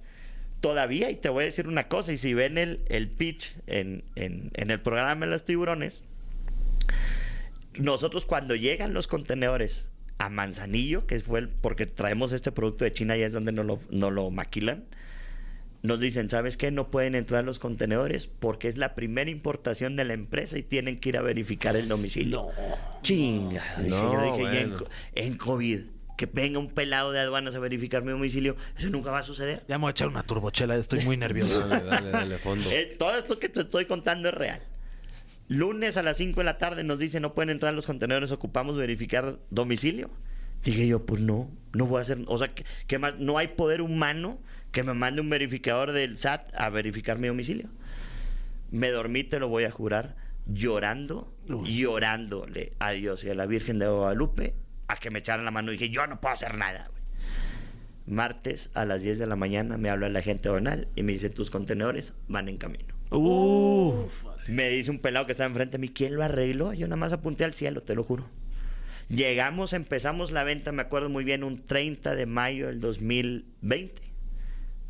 Todavía, y te voy a decir una cosa, y si ven el, el pitch en, en- en el programa de los tiburones, nosotros cuando llegan los contenedores a Manzanillo, que fue el, porque traemos este producto de China y es donde nos lo, nos lo maquilan, nos dicen, ¿sabes qué? No pueden entrar los contenedores porque es la primera importación de la empresa y tienen que ir a verificar el domicilio. Chinga. dije No, yo, dije, en, bueno. co- en COVID, que venga un pelado de aduanas a verificar mi domicilio, eso nunca va a suceder. Ya me voy a echar una turbochela, estoy muy nervioso. Dale, dale, dale, fondo. Eh, todo esto que te estoy contando es real. Lunes a las 5 de la tarde nos dice no pueden entrar los contenedores, ocupamos verificar domicilio. Dije yo, pues no, no voy a hacer, o sea, que, que más, no hay poder humano que me mande un verificador del SAT a verificar mi domicilio. Me dormí, te lo voy a jurar, llorando, llorándole a Dios y a la Virgen de Guadalupe a que me echaran la mano. Dije, yo no puedo hacer nada. Martes a las 10 de la mañana me habla el agente donal y me dice, tus contenedores van en camino. Uh, Me dice un pelado que estaba enfrente de mí, ¿quién lo arregló? Yo nada más apunté al cielo, te lo juro. Llegamos, empezamos la venta, me acuerdo muy bien, un 30 de mayo del 2020.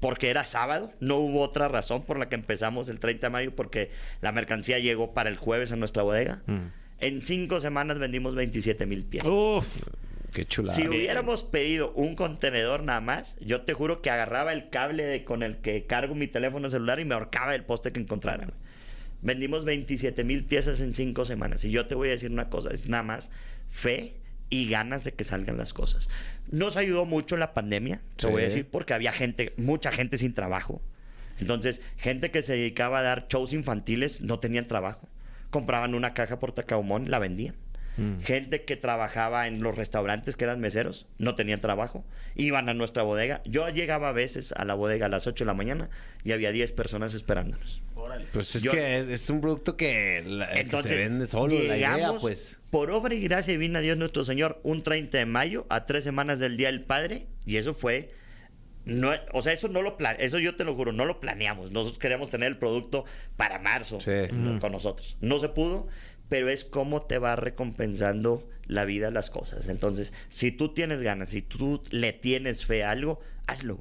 Porque era sábado, no hubo otra razón por la que empezamos el 30 de mayo, porque la mercancía llegó para el jueves a nuestra bodega. Mm. En cinco semanas vendimos 27 mil piezas. uf. Qué chulada. Si hubiéramos pedido un contenedor nada más, yo te juro que agarraba el cable de- con el que cargo mi teléfono celular y me ahorcaba el poste que encontrara. Vendimos 27 mil piezas en cinco semanas. Y yo te voy a decir una cosa, es nada más fe y ganas de que salgan las cosas. Nos ayudó mucho la pandemia, te Sí. voy a decir, porque había gente, mucha gente sin trabajo. Entonces, gente que se dedicaba a dar shows infantiles no tenían trabajo. Compraban una caja por tacaumón, la vendían. Mm. Gente que trabajaba en los restaurantes, que eran meseros, no tenían trabajo, iban a nuestra bodega. Yo llegaba a veces a la bodega a las 8 de la mañana y había 10 personas esperándonos. Pues es Yo- que es, es un producto que, la- que Entonces, se vende solo, la idea, llegamos, pues. por obra y gracia divina Dios nuestro Señor, un 30 de mayo, a tres semanas del Día del Padre, y eso fue... No, o sea, eso no lo plan, eso yo te lo juro, no lo planeamos. Nosotros queríamos tener el producto para marzo Sí. con nosotros. No se pudo, pero es cómo te va recompensando la vida las cosas. Entonces, si tú tienes ganas, si tú le tienes fe a algo, hazlo.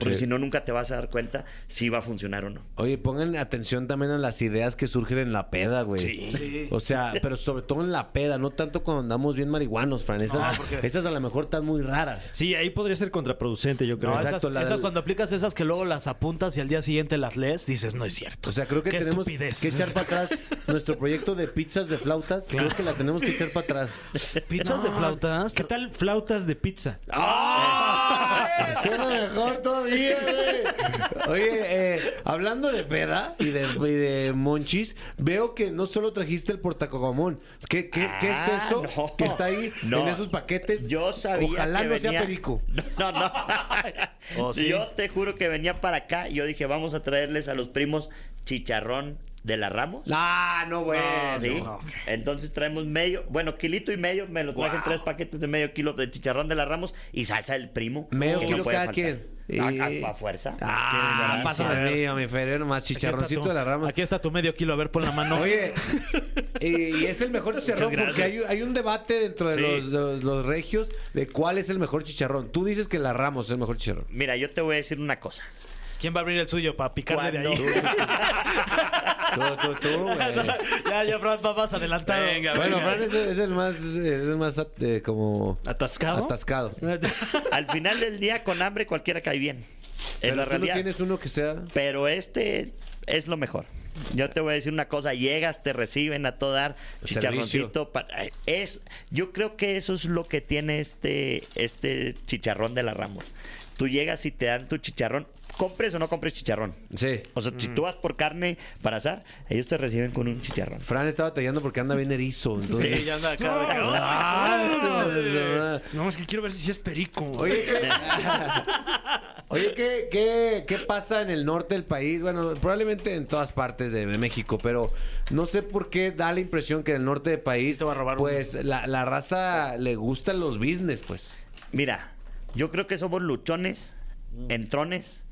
Porque Sí. si no, nunca te vas a dar cuenta si va a funcionar o no. Oye, pongan atención también a las ideas que surgen en la peda, güey. O sea, pero sobre todo en la peda, no tanto cuando andamos bien marihuanos, Fran. Esas, esas a lo mejor están muy raras. Sí, ahí podría ser contraproducente, yo creo. No, Exacto, esas, la esas cuando aplicas esas que luego las apuntas y al día siguiente las lees, dices, no es cierto. O sea, creo que Qué tenemos estupidez. que echar para atrás nuestro proyecto de pizzas de flautas. Creo que la tenemos que echar para atrás. ¿Pizzas de flautas? ¿Qué tal flautas de pizza? Suena mejor todavía, güey. Oye, eh, hablando de peda y de, y de monchis, veo que no solo trajiste el portacogamón. ¿Qué, qué, qué es Ah, eso no. que está ahí No. en esos paquetes? Yo sabía Ojalá que no sea perico. No, no. ¿Oh, sí? Yo te juro que venía para acá y yo dije, vamos a traerles a los primos chicharrón de la Ramos. Ah, no. ¿Sí? no. Entonces traemos medio, bueno, kilito y medio, me lo traje en tres paquetes de medio kilo de chicharrón de la Ramos y salsa del primo. Medio que kilo puede cada faltar. quien. A, Eh, a- a fuerza. Ah, ¿Quieres pásame el mío, mi Ferrero, más chicharroncito tu- de la rama. Aquí está tu medio kilo, a ver, pon la mano. Oye, y es el mejor chicharrón porque hay, hay un debate dentro de Sí. los, los- los regios de cuál es el mejor chicharrón. Tú dices que la Ramos es el mejor chicharrón. Mira, yo te voy a decir una cosa. ¿Quién va a abrir el suyo para picarle de ahí? Tú, tú, tú, güey. ya, ya, Fran, va más adelantado. Venga, Bueno, Fran es, es el más, es el más eh, como ¿Atascado? atascado. Al final del día, con hambre, cualquiera cae bien. Es Pero la tú no realidad. tienes uno que sea... Pero este es lo mejor. Yo te voy a decir una cosa, llegas, te reciben a todo dar, chicharroncito. Es, yo creo que eso es lo que tiene este, este chicharrón de la Ramos. Tú llegas y te dan tu chicharrón, compres o no compres chicharrón. Sí. O sea, si tú vas por carne para asar, ellos te reciben con un chicharrón. Fran está batallando porque anda bien erizo. Entonces... Sí, ya anda acá. Ah, No, es que quiero ver si es perico. Oye, Oye, ¿qué, qué, ¿qué pasa en el norte del país? Bueno, probablemente en todas partes de México, pero no sé por qué da la impresión que en el norte del país, va a robar pues la, la raza le gustan los business, pues. Mira, yo creo que somos luchones, entrones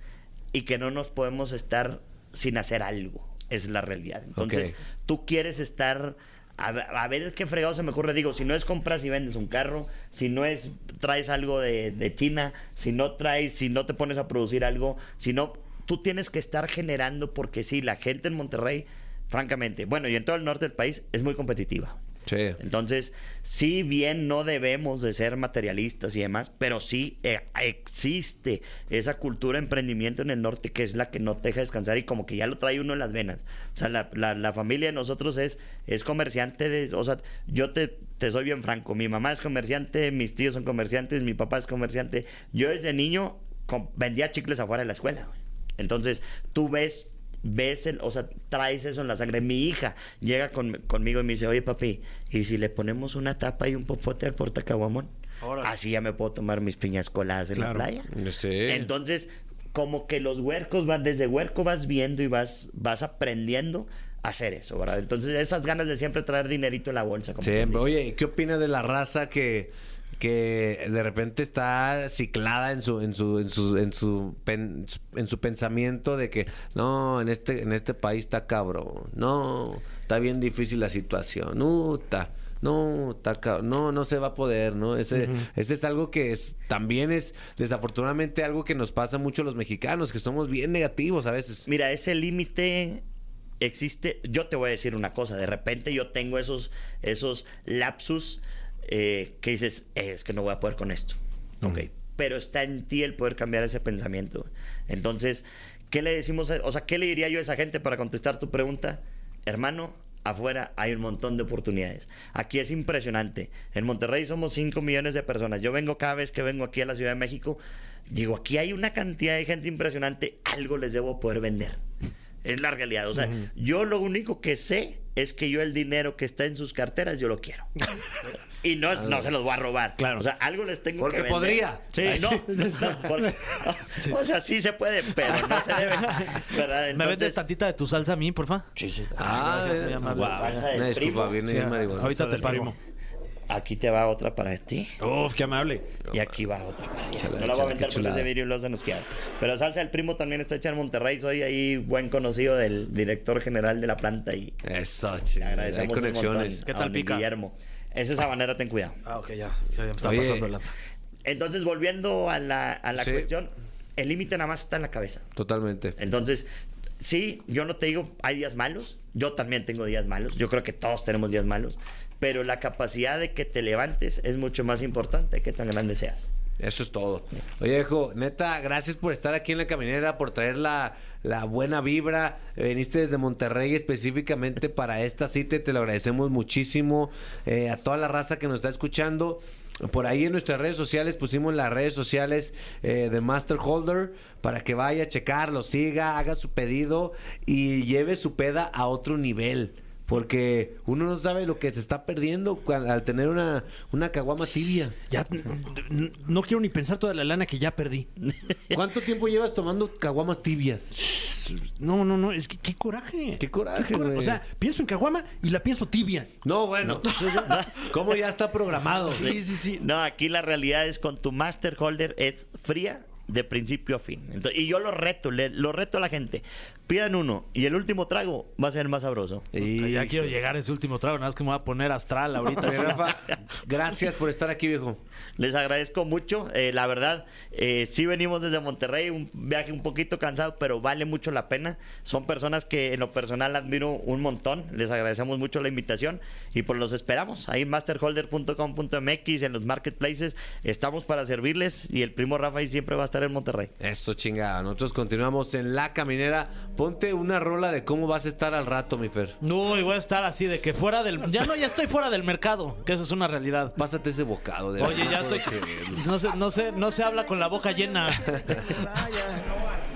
y que no nos podemos estar sin hacer algo. Es la realidad. Entonces, tú quieres estar. A, ver- a ver qué fregado se me ocurre. Digo, si no es compras y vendes un carro, si no es traes algo de, de China, si no traes, si no te pones a producir algo, si no, tú tienes que estar generando porque sí, la gente en Monterrey, francamente, bueno, y en todo el norte del país, es muy competitiva. Entonces, si bien no debemos de ser materialistas y demás, pero sí eh, existe esa cultura de emprendimiento en el norte que es la que no te deja descansar y como que ya lo trae uno en las venas. O sea, la, familia de nosotros es, es comerciante de... O sea, yo te, te soy bien franco. Mi mamá es comerciante, mis tíos son comerciantes, mi papá es comerciante. Yo desde niño vendía chicles afuera de la escuela. Entonces, tú ves ves el, o sea, traes eso en la sangre. Mi hija llega con- conmigo y me dice, oye papi, ¿y si le ponemos una tapa y un popote al portacaguamón? Así ya me puedo tomar mis piñas coladas en Claro. la playa. Sí. Entonces, como que los huercos van, desde huerco vas viendo y vas, vas aprendiendo a hacer eso, ¿verdad? Entonces, esas ganas de siempre traer dinerito en la bolsa. Como dice. oye, ¿y ¿qué opinas de la raza que, que de repente está ciclada en su, en su, en su, en su, pen- en su pensamiento de que no, en este, en este país está cabrón, no, está bien difícil la situación, no, está, no, está cab- no, no se va a poder, ¿no? Ese, ese es algo que es, también es desafortunadamente algo que nos pasa mucho a los mexicanos, que somos bien negativos a veces. Mira, ese límite existe. Yo te voy a decir una cosa. De repente yo tengo esos, esos lapsus eh, que dices, es que no voy a poder con esto. Ok. Pero está en ti el poder cambiar ese pensamiento. Entonces, ¿qué le decimos? a- o sea, ¿qué le diría yo a esa gente para contestar tu pregunta? Hermano, afuera hay un montón de oportunidades. Aquí es impresionante. En Monterrey somos 5 millones de personas. Yo vengo cada vez que vengo aquí a la Ciudad de México. Digo, aquí hay una cantidad de gente impresionante. Algo les debo poder vender. Es la realidad. O sea, yo lo único que sé es que yo el dinero que está en sus carteras, yo lo quiero. y no, no se los voy a robar. Claro. O sea, algo les tengo Porque que vender. podría. Sí, Ay, no, no, porque- o sea, sí se puede, pero no se debe. ¿verdad? ¿Me vendes Entonces, tantita de tu salsa a mí, porfa? sí, sí. Ah, Gracias, muy eh, amable. guau. Salsa del Una disculpa, primo. viene Sí, ahorita te pago. Aquí te va otra para ti. Uf, qué amable. Y aquí va otra para. Échala, no la voy a aventar porque es de vidrio y luego se nos queda. Pero Salsa del Primo también está hecha en Monterrey. Soy ahí buen conocido del director general de la planta y Eso, le chingada, agradecemos hay un conexiones. montón ¿Qué tal pica? Guillermo. Ese es ten cuidado. Ah, ok, ya. Ya me está Oye. pasando el lanza. Entonces, volviendo a la, a la Sí. cuestión, el límite nada más está en la cabeza. Totalmente. Entonces, sí, yo no te digo, hay días malos. Yo también tengo días malos. Yo creo que todos tenemos días malos. Pero la capacidad de que te levantes es mucho más importante que tan grande seas. Eso es todo. Oye, viejo, neta, gracias por estar aquí en la caminera, por traer la, la buena vibra. Veniste desde Monterrey específicamente para esta cita y te lo agradecemos muchísimo. Eh, a toda la raza que nos está escuchando. Por ahí en nuestras redes sociales pusimos las redes sociales eh, de Master Holder para que vaya a checar, lo siga, haga su pedido y lleve su peda a otro nivel. Porque uno no sabe lo que se está perdiendo al tener una, una caguama tibia. Ya no quiero ni pensar toda la lana que ya perdí. ¿Cuánto tiempo llevas tomando caguamas tibias? No, no, no, es que qué coraje. Qué coraje. O sea, pienso en caguama y la pienso tibia. No, bueno. ¿Cómo ya está programado? Sí, sí, sí. No, aquí la realidad es con tu Master Holder es fría de principio a fin. Entonces, y yo lo reto, le- lo reto a la gente. Pidan uno y el último trago va a ser el más sabroso. Y... Ya quiero llegar a ese último trago, nada más que me voy a poner astral ahorita. Rafa, gracias por estar aquí, viejo. Les agradezco mucho. eh, la verdad, eh, sí venimos desde Monterrey, un viaje un poquito cansado, pero vale mucho la pena. Son personas que en lo personal admiro un montón. Les agradecemos mucho la invitación y pues los esperamos. Ahí en masterholder.com.mx, en los marketplaces, estamos para servirles y el primo Rafa ahí siempre va a estar en Monterrey. Eso, chingada. Nosotros continuamos en La Caminera. Ponte una rola de cómo vas a estar al rato, mi Fer. No, y voy a estar así de que fuera del. Ya no, ya estoy fuera del mercado, que eso es una realidad. Pásate ese bocado. De Oye, ya estoy. No se, no se, no se habla con la boca llena.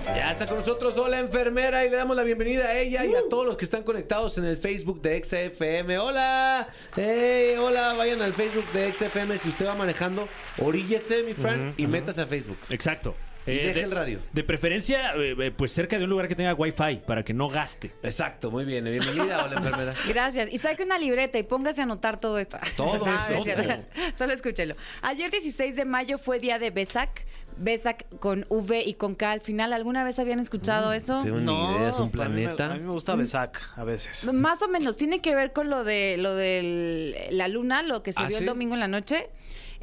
Ya está con nosotros Hola Enfermera y le damos la bienvenida a ella Uh. y a todos los que están conectados en el Facebook de XFM. Hola, hey, hola, vayan al Facebook de XFM. Si usted va manejando, oríllese, mi friend, y métase a Facebook. Exacto. Y Eh, deja de- el radio. De preferencia, eh, eh, pues cerca de un lugar que tenga wifi para que no gaste. Exacto, muy bien. Bienvenida, hola enfermera. Gracias. Y saque una libreta y póngase a anotar todo esto. Todo Ah, eso. es. Solo escúchelo. Ayer 16 de mayo fue día de Besac. Besac con V y con K al final. ¿Alguna vez habían escuchado eso? tengo ni idea, es un pues a mí me- planeta. A mí me, gusta Besac a veces. Más o menos, tiene que ver con lo de lo de la luna, lo que se ¿Ah, vio sí? el domingo en la noche,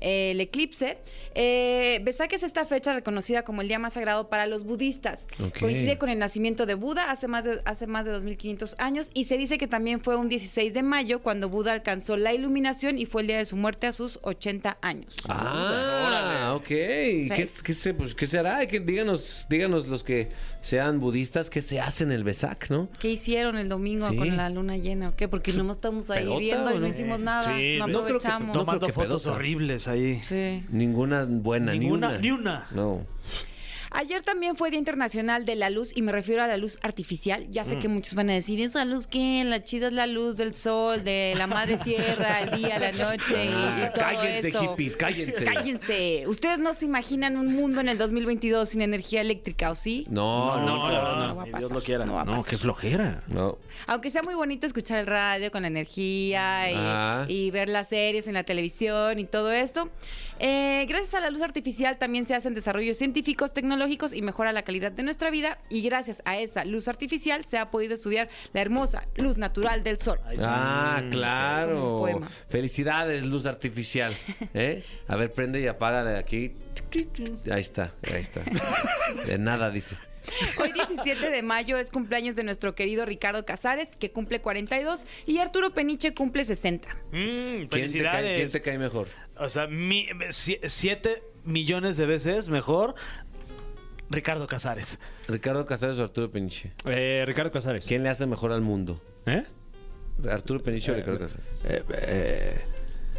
eh, el eclipse. Eh, Besak es esta fecha reconocida como el día más sagrado para los budistas. Ok. Coincide con el nacimiento de Buda hace más de, hace más de 2500 años y se dice que también fue un 16 de mayo cuando Buda alcanzó la iluminación y fue el día de su muerte a sus 80 años. Ah, ok. ¿Qué, qué se- pues, ¿qué será? Que díganos, díganos los que sean budistas, ¿qué se hace en el Besac, no? ¿Qué hicieron el domingo Sí. con la luna llena o qué? Porque no estamos ahí ¿Pedota viendo y no no? hicimos nada, Sí, no no creo que aprovechamos. no Tomando que fotos horribles ahí. Sí. Ninguna buena, ni Ninguna, una. ni una. No. Ayer también fue Día Internacional de la Luz y me refiero a la luz artificial. Ya sé que muchos van a decir, ¿esa luz qué? La chida es la luz del sol, de la madre tierra, el día, la noche y, y Ah, todo cállense, eso. hippies, cállense. Cállense. Ustedes no se imaginan un mundo en el 2022 sin energía eléctrica, ¿o sí? No, no, No, la verdad no. va a Ni Dios lo quiera. no va a No, pasar. qué flojera. no. Aunque sea muy bonito escuchar el radio con la energía y, Ah. y ver las series en la televisión y todo esto. eh, gracias a la luz artificial también se hacen desarrollos científicos, tecnológicos y mejora la calidad de nuestra vida. Y gracias a esa luz artificial se ha podido estudiar la hermosa luz natural del sol. Ah, como claro. Felicidades, luz artificial. ¿Eh? A ver, prende y apaga aquí. Ahí está, ahí está. De nada, dice. Hoy 17 de mayo es cumpleaños de nuestro querido Ricardo Casares, que cumple 42, y Arturo Peniche cumple 60. Mm, ¿Quién te, felicidades. cae, quién te cae mejor? O sea, mi- si- siete millones de veces mejor Ricardo Casares. ¿Ricardo Casares o Arturo Peniche? Eh, Ricardo Casares. ¿Quién le hace mejor al mundo? ¿Eh? ¿Arturo Peniche o Ricardo Casares? Eh, eh,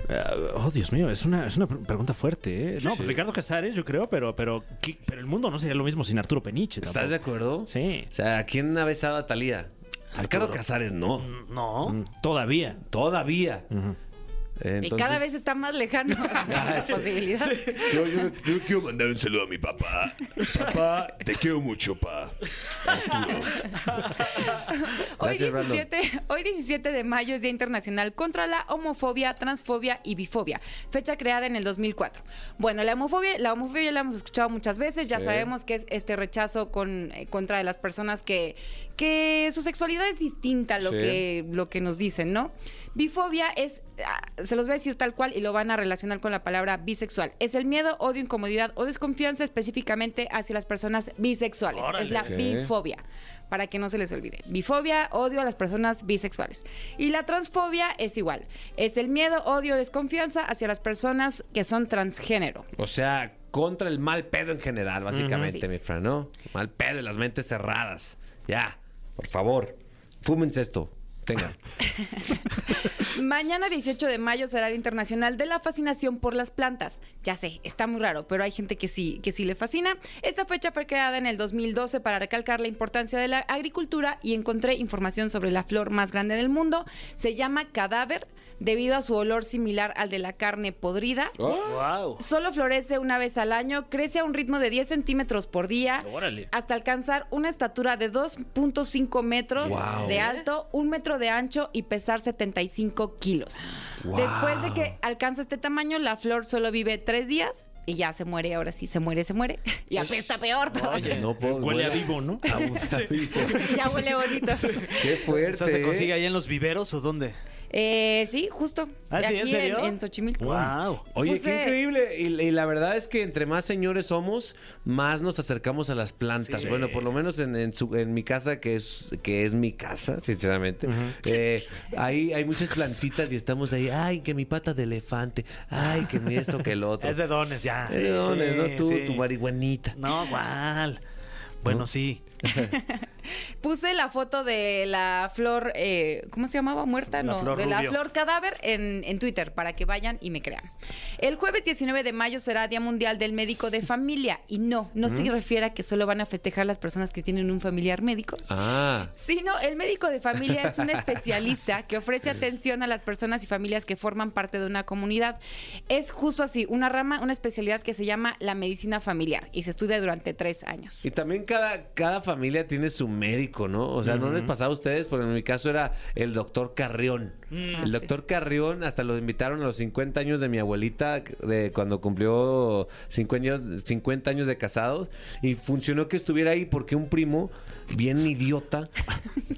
eh, oh, Dios mío, es una, es una pre- pregunta fuerte, ¿eh? No, pues Ricardo Casares, yo creo, pero, pero, ¿qué- pero el mundo no sería lo mismo sin Arturo Peniche. ¿Estás tampoco. de acuerdo? Sí. O sea, ¿quién ha besado a Talía? Ricardo Casares no. No. Mm, Todavía. Todavía. Y cada vez está más lejano la sí. posibilidad. Yo, yo- yo quiero mandar un saludo a mi papá. Papá, te quiero mucho, pa. Hoy Gracias, Brandon. 17, hoy 17 de mayo es Día Internacional contra la Homofobia, Transfobia y Bifobia, fecha creada en el 2004. Bueno, la homofobia, la homofobia la hemos escuchado muchas veces, ya Sí. sabemos que es este rechazo con, eh, contra de las personas que, que su sexualidad es distinta a lo, Sí. que, lo que nos dicen, ¿no? Bifobia es, ah, se los voy a decir tal cual y lo van a relacionar con la palabra bisexual. Es el miedo, odio, incomodidad o desconfianza específicamente hacia las personas bisexuales. Órale. Es la bifobia para que no se les olvide. Bifobia, odio a las personas bisexuales. Y la transfobia es igual. Es el miedo, odio, desconfianza hacia las personas que son transgénero. O sea, contra el mal pedo en general, básicamente, Sí. mi Fran, ¿no? Mal pedo y las mentes cerradas. Ya, por favor, fúmense esto. Tenga. Mañana 18 de mayo será el Internacional de la Fascinación por las Plantas. Ya sé, está muy raro, pero hay gente que sí, que sí le fascina. Esta fecha fue creada en el 2012 para recalcar la importancia de la agricultura y encontré información sobre la flor más grande del mundo. Se llama cadáver debido a su olor similar al de la carne podrida. Wow. Solo florece una vez al año, crece a un ritmo de 10 centímetros por día, Órale. hasta alcanzar una estatura de 2.5 metros Wow. de alto, un metro de ancho y pesar 75 kilos. Wow. Después de que alcanza este tamaño, la flor solo vive tres días y ya se muere, ahora sí, se muere, se muere. Y apesta peor todavía. No puedo. Huele a vivo, ¿no? a- a vivo. ya huele bonito. Qué fuerte. ¿Esa se consigue ¿eh? ahí en los viveros o dónde? Eh, sí, justo. ¿Ah, sí? ¿En Aquí serio? en, en Xochimilco. Wow. Oye, Pues, qué increíble. Y, y la verdad es que entre más señores somos, más nos acercamos a las plantas. Sí. Bueno, por lo menos en, en su- en mi casa, que es, que es mi casa, sinceramente. eh, ahí hay muchas plantitas y estamos ahí. Ay, que mi pata de elefante. Ay, que mi esto, que el otro. Es de dones ya. Es de dones, ¿no? Tú, sí. tu marihuanita. No, igual. Bueno, ¿No? sí. Puse la foto de la flor, eh, ¿cómo se llamaba? ¿Muerta? La no, de la flor cadáver en, en Twitter para que vayan y me crean. El jueves 19 de mayo será Día Mundial del Médico de Familia. Y no, no se refiere a que solo van a festejar las personas que tienen un familiar médico. Ah. Sino el médico de familia es un especialista que ofrece atención a las personas y familias que forman parte de una comunidad. Es justo así, una rama, una especialidad que se llama la medicina familiar y se estudia durante tres años. Y también cada, cada familia tiene su médico, ¿no? O sea, no les pasaba a ustedes, pero en mi caso era el doctor Carrión. Ah, el doctor Carrión, hasta lo invitaron a los 50 años de mi abuelita, de cuando cumplió 50 años, 50 años de casados, y funcionó que estuviera ahí porque un primo, bien idiota,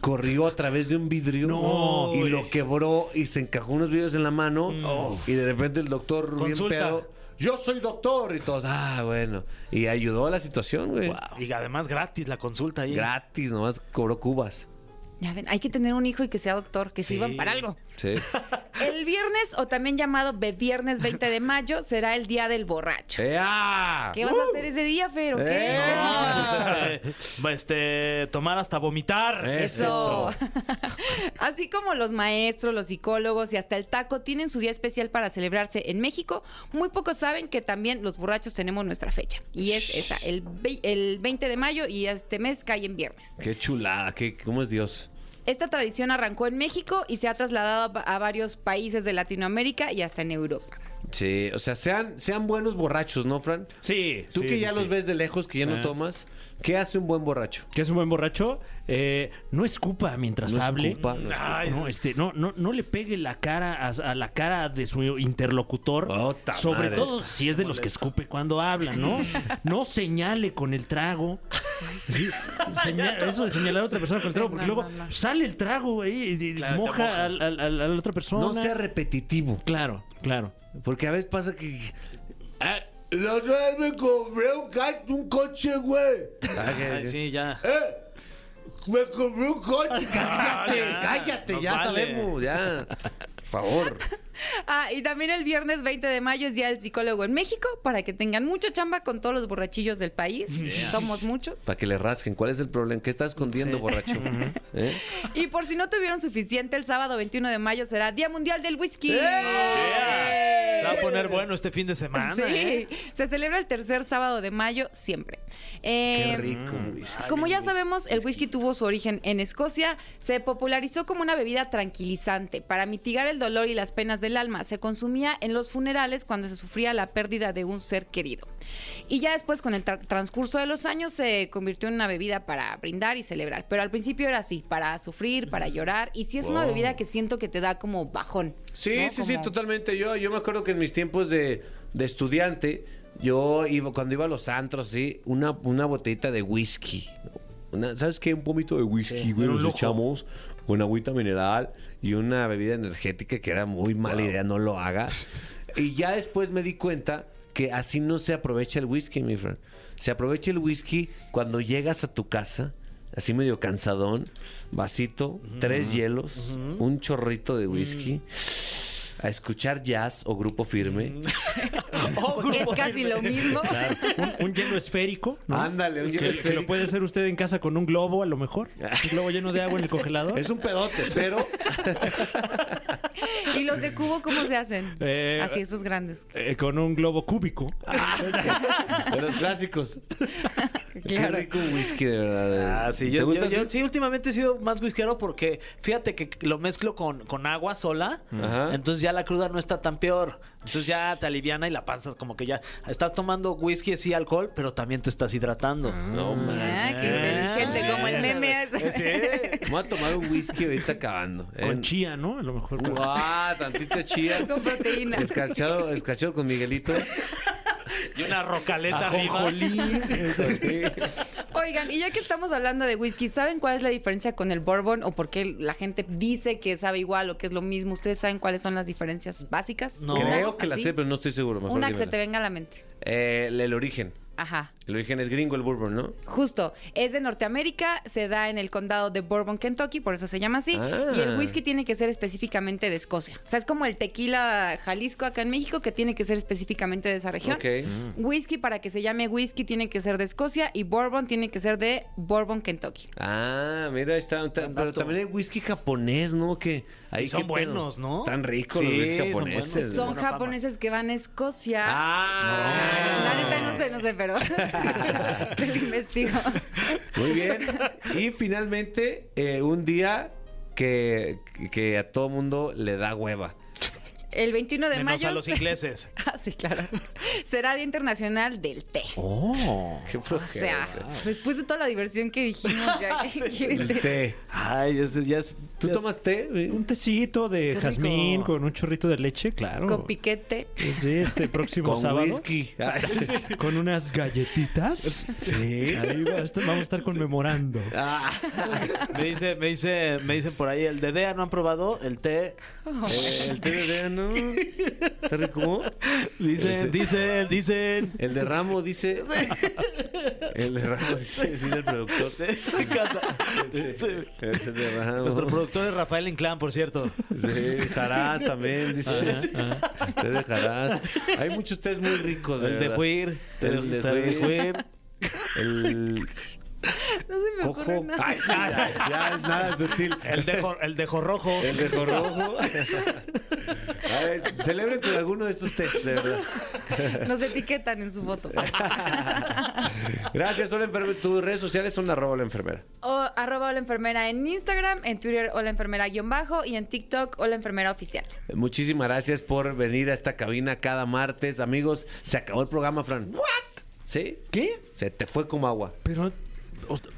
corrió a través de un vidrio No, y lo quebró y se encajó unos vidrios en la mano, No. y de repente el doctor bien Consulta. pedo, yo soy doctor, y todos, ah, bueno, y ayudó a la situación, güey. Y además gratis la consulta ahí. Gratis, nomás cobró cubas. Ya ven, hay que tener un hijo y que sea doctor, que Sí. sirvan para algo. Sí. El viernes, o también llamado Be- viernes 20 de mayo, será el Día del Borracho. ¡Ea! ¿Qué vas a hacer ese día, Fer? o qué? ¡Eh! No, pues, este, este, tomar hasta vomitar. Eso. Así como los maestros, los psicólogos y hasta el taco tienen su día especial para celebrarse en México, muy pocos saben que también los borrachos tenemos nuestra fecha. Y es esa, el, el 20 de mayo y este mes cae en viernes. ¡Qué chulada! Qué, ¿Cómo es Dios? Esta tradición arrancó en México y se ha trasladado a, varios países de Latinoamérica y hasta en Europa. Sí, o sea, sean, sean buenos borrachos, ¿no, Fran? Sí. Tú sí, que ya sí. los ves de lejos, que ya no Ah. tomas, ¿qué hace un buen borracho? ¿Qué es un buen borracho? Eh, no escupa mientras No hable. escupa, no Ay, escupa. no, este, no, no, no le pegue la cara a, a la cara de su interlocutor. Ota sobre madre. todo si es de los que escupe cuando habla, ¿no? No señale con el trago. Sí, eso de señalar a otra persona con el trago, porque No, luego no, no. sale el trago ahí y, y Claro, te moja moja. al- al- al- a la otra persona. No sea repetitivo. Claro, claro. Porque a veces pasa que. Ah, la otra vez me compré un, coche, güey. Ah, que- Ay, sí, ya. ¡Eh! Me compré un coche. Cállate, ya, cállate, nos ya vale. sabemos, ya. Por favor. Ah, y también el viernes 20 de mayo es Día del Psicólogo en México para que tengan mucha chamba con todos los borrachillos del país. Somos muchos. Para que le rasquen. ¿Cuál es el problema? ¿Qué estás escondiendo, Sí. borracho? ¿Eh? Y por si no tuvieron suficiente, el sábado 21 de mayo será Día Mundial del Whisky. Yeah. Va a poner bueno este fin de semana. Sí, ¿eh? se celebra el tercer sábado de mayo siempre. Eh, Qué rico, Luis. Como ya sabemos, el whisky tuvo su origen en Escocia, se popularizó como una bebida tranquilizante para mitigar el dolor y las penas del alma. Se consumía en los funerales cuando se sufría la pérdida de un ser querido. Y ya después, con el tra- transcurso de los años, se convirtió en una bebida para brindar y celebrar. Pero al principio era así, para sufrir, para llorar. Y sí es una bebida que siento que te da como bajón. Sí, ¿no? sí, sí, totalmente. Yo, yo me acuerdo que en mis tiempos de, de estudiante, yo iba, cuando iba a los antros, sí, una, una botellita de whisky. Una- ¿Sabes qué? Un pomito de whisky, Sí, güey. Nos echamos con agüita mineral y una bebida energética que era muy mala idea, no lo hagas. Y ya después me di cuenta que así no se aprovecha el whisky, mi friend. Se aprovecha el whisky cuando llegas a tu casa, así medio cansadón, vasito, tres hielos, un chorrito de whisky, a escuchar jazz o grupo firme. Porque es grupo casi firme. lo mismo. Claro. Un, un hielo esférico, ¿no? Ándale, un que, que lo puede hacer usted en casa con un globo, a lo mejor. Un globo lleno de agua en el congelador. Es un pedote, pero ¿Y los de cubo cómo se hacen? Eh, Así, esos grandes. Eh, con un globo cúbico. de los clásicos. Claro. Qué rico whisky, de verdad. Ah, sí, sí, últimamente he sido más whiskero porque fíjate que lo mezclo con, con agua sola, Ajá. entonces ya la cruda no está tan peor. Entonces ya te aliviana y la panza como que ya estás tomando whisky, sí, alcohol, pero también te estás hidratando. No Ah, manches. qué inteligente, como el meme ese. Eh. Voy a tomar un whisky ahorita acabando. ¿eh? Con chía, ¿no? A lo mejor. Guau, tantito chía. Con proteína. Escarchado, escarchado con Miguelito. Y una rocaleta arriba. Oigan, y ya que estamos hablando de whisky, ¿saben cuál es la diferencia con el bourbon o por qué la gente dice que sabe igual o que es lo mismo? ¿Ustedes saben cuáles son las diferencias básicas? No. Creo que la ¿Así? sé, pero no estoy seguro. Mejor Una que se te venga a la mente. Eh, el origen. Ajá. El origen es gringo el bourbon, ¿no? Justo, es de Norteamérica, se da en el condado de Bourbon, Kentucky, por eso se llama así. Ah. Y el whisky tiene que ser específicamente de Escocia. O sea, es como el tequila Jalisco acá en México, que tiene que ser específicamente de esa región. Ok. Whisky, para que se llame whisky, tiene que ser de Escocia y Bourbon tiene que ser de Bourbon, Kentucky. Ah, mira, ahí está. Buen pero también hay whisky japonés, ¿no? Que ahí son pedo. buenos, ¿no? Tan ricos Sí, los whisky son japoneses. buenos. Son japoneses que van a Escocia. Ah, La neta no sé, no sé, pero te lo investigo. Muy bien. Y finalmente, eh, un día que, que a todo mundo le da hueva. El 21 de Menos mayo. a los ingleses. Ah, sí, claro. Será Día Internacional del Té. Oh. Qué O sea, después de toda la diversión que dijimos, ya El té. Ay, ya es... ¿Tú tomas té? Un tecito de Qué jazmín rico. con un chorrito de leche, claro. Con piquete. Sí, este próximo Con sábado. whisky. Ay, Con unas galletitas. Sí. Ahí va a estar- vamos a estar conmemorando. Ah, Me dice, me dice, me dicen por ahí, el de DEA no han probado, el té. eh, el té de té, ¿no? ¿Está rico? Dicen, dicen, dicen. El de Ramos dice. El de Ramos dice, dice el productor. Me encanta. Ese- ese de Ramos. Nuestro productor es Rafael Inclán, por cierto. Sí, Jarás también, dice. Té de Jarás. Hay muchos tés muy ricos, de El de. Juir. El de. Juir. El No se me ocurre cojo. nada. Ay, sí, ya, ya es nada sutil. El de, jo- el de jorrojo. El de rojo. A ver, celebren con alguno de estos tés, de verdad. Nos etiquetan en su foto. Gracias, Hola Enfermera. Tus redes sociales son arroba la enfermera. O arroba hola enfermera en Instagram, en Twitter hola enfermera guion bajo y en TikTok hola enfermera oficial. Muchísimas gracias por venir a esta cabina cada martes. Amigos, se acabó el programa, Fran. ¿What? ¿Sí? ¿Qué? Se te fue como agua. Pero,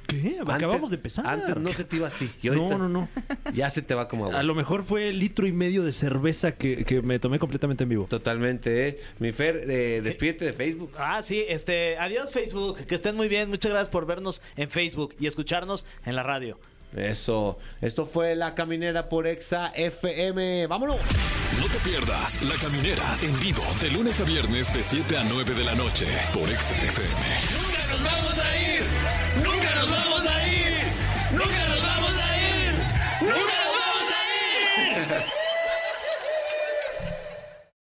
¿qué? Acabamos de empezar. Antes no se te iba así. Y No, no, no. Ya se te va como agua. A lo mejor fue el litro y medio de cerveza que, que me tomé completamente en vivo. Totalmente, ¿eh? Mi Fer, eh, despídete de Facebook. Ah, sí, este, adiós Facebook, que estén muy bien, muchas gracias por vernos en Facebook y escucharnos en la radio. Eso. Esto fue La Caminera por Exa FM. ¡Vámonos! No te pierdas La Caminera en vivo de lunes a viernes de 7 a 9 de la noche por Exa FM. ¡Nunca nos vamos a ir! ¡Nunca nos vamos a ir!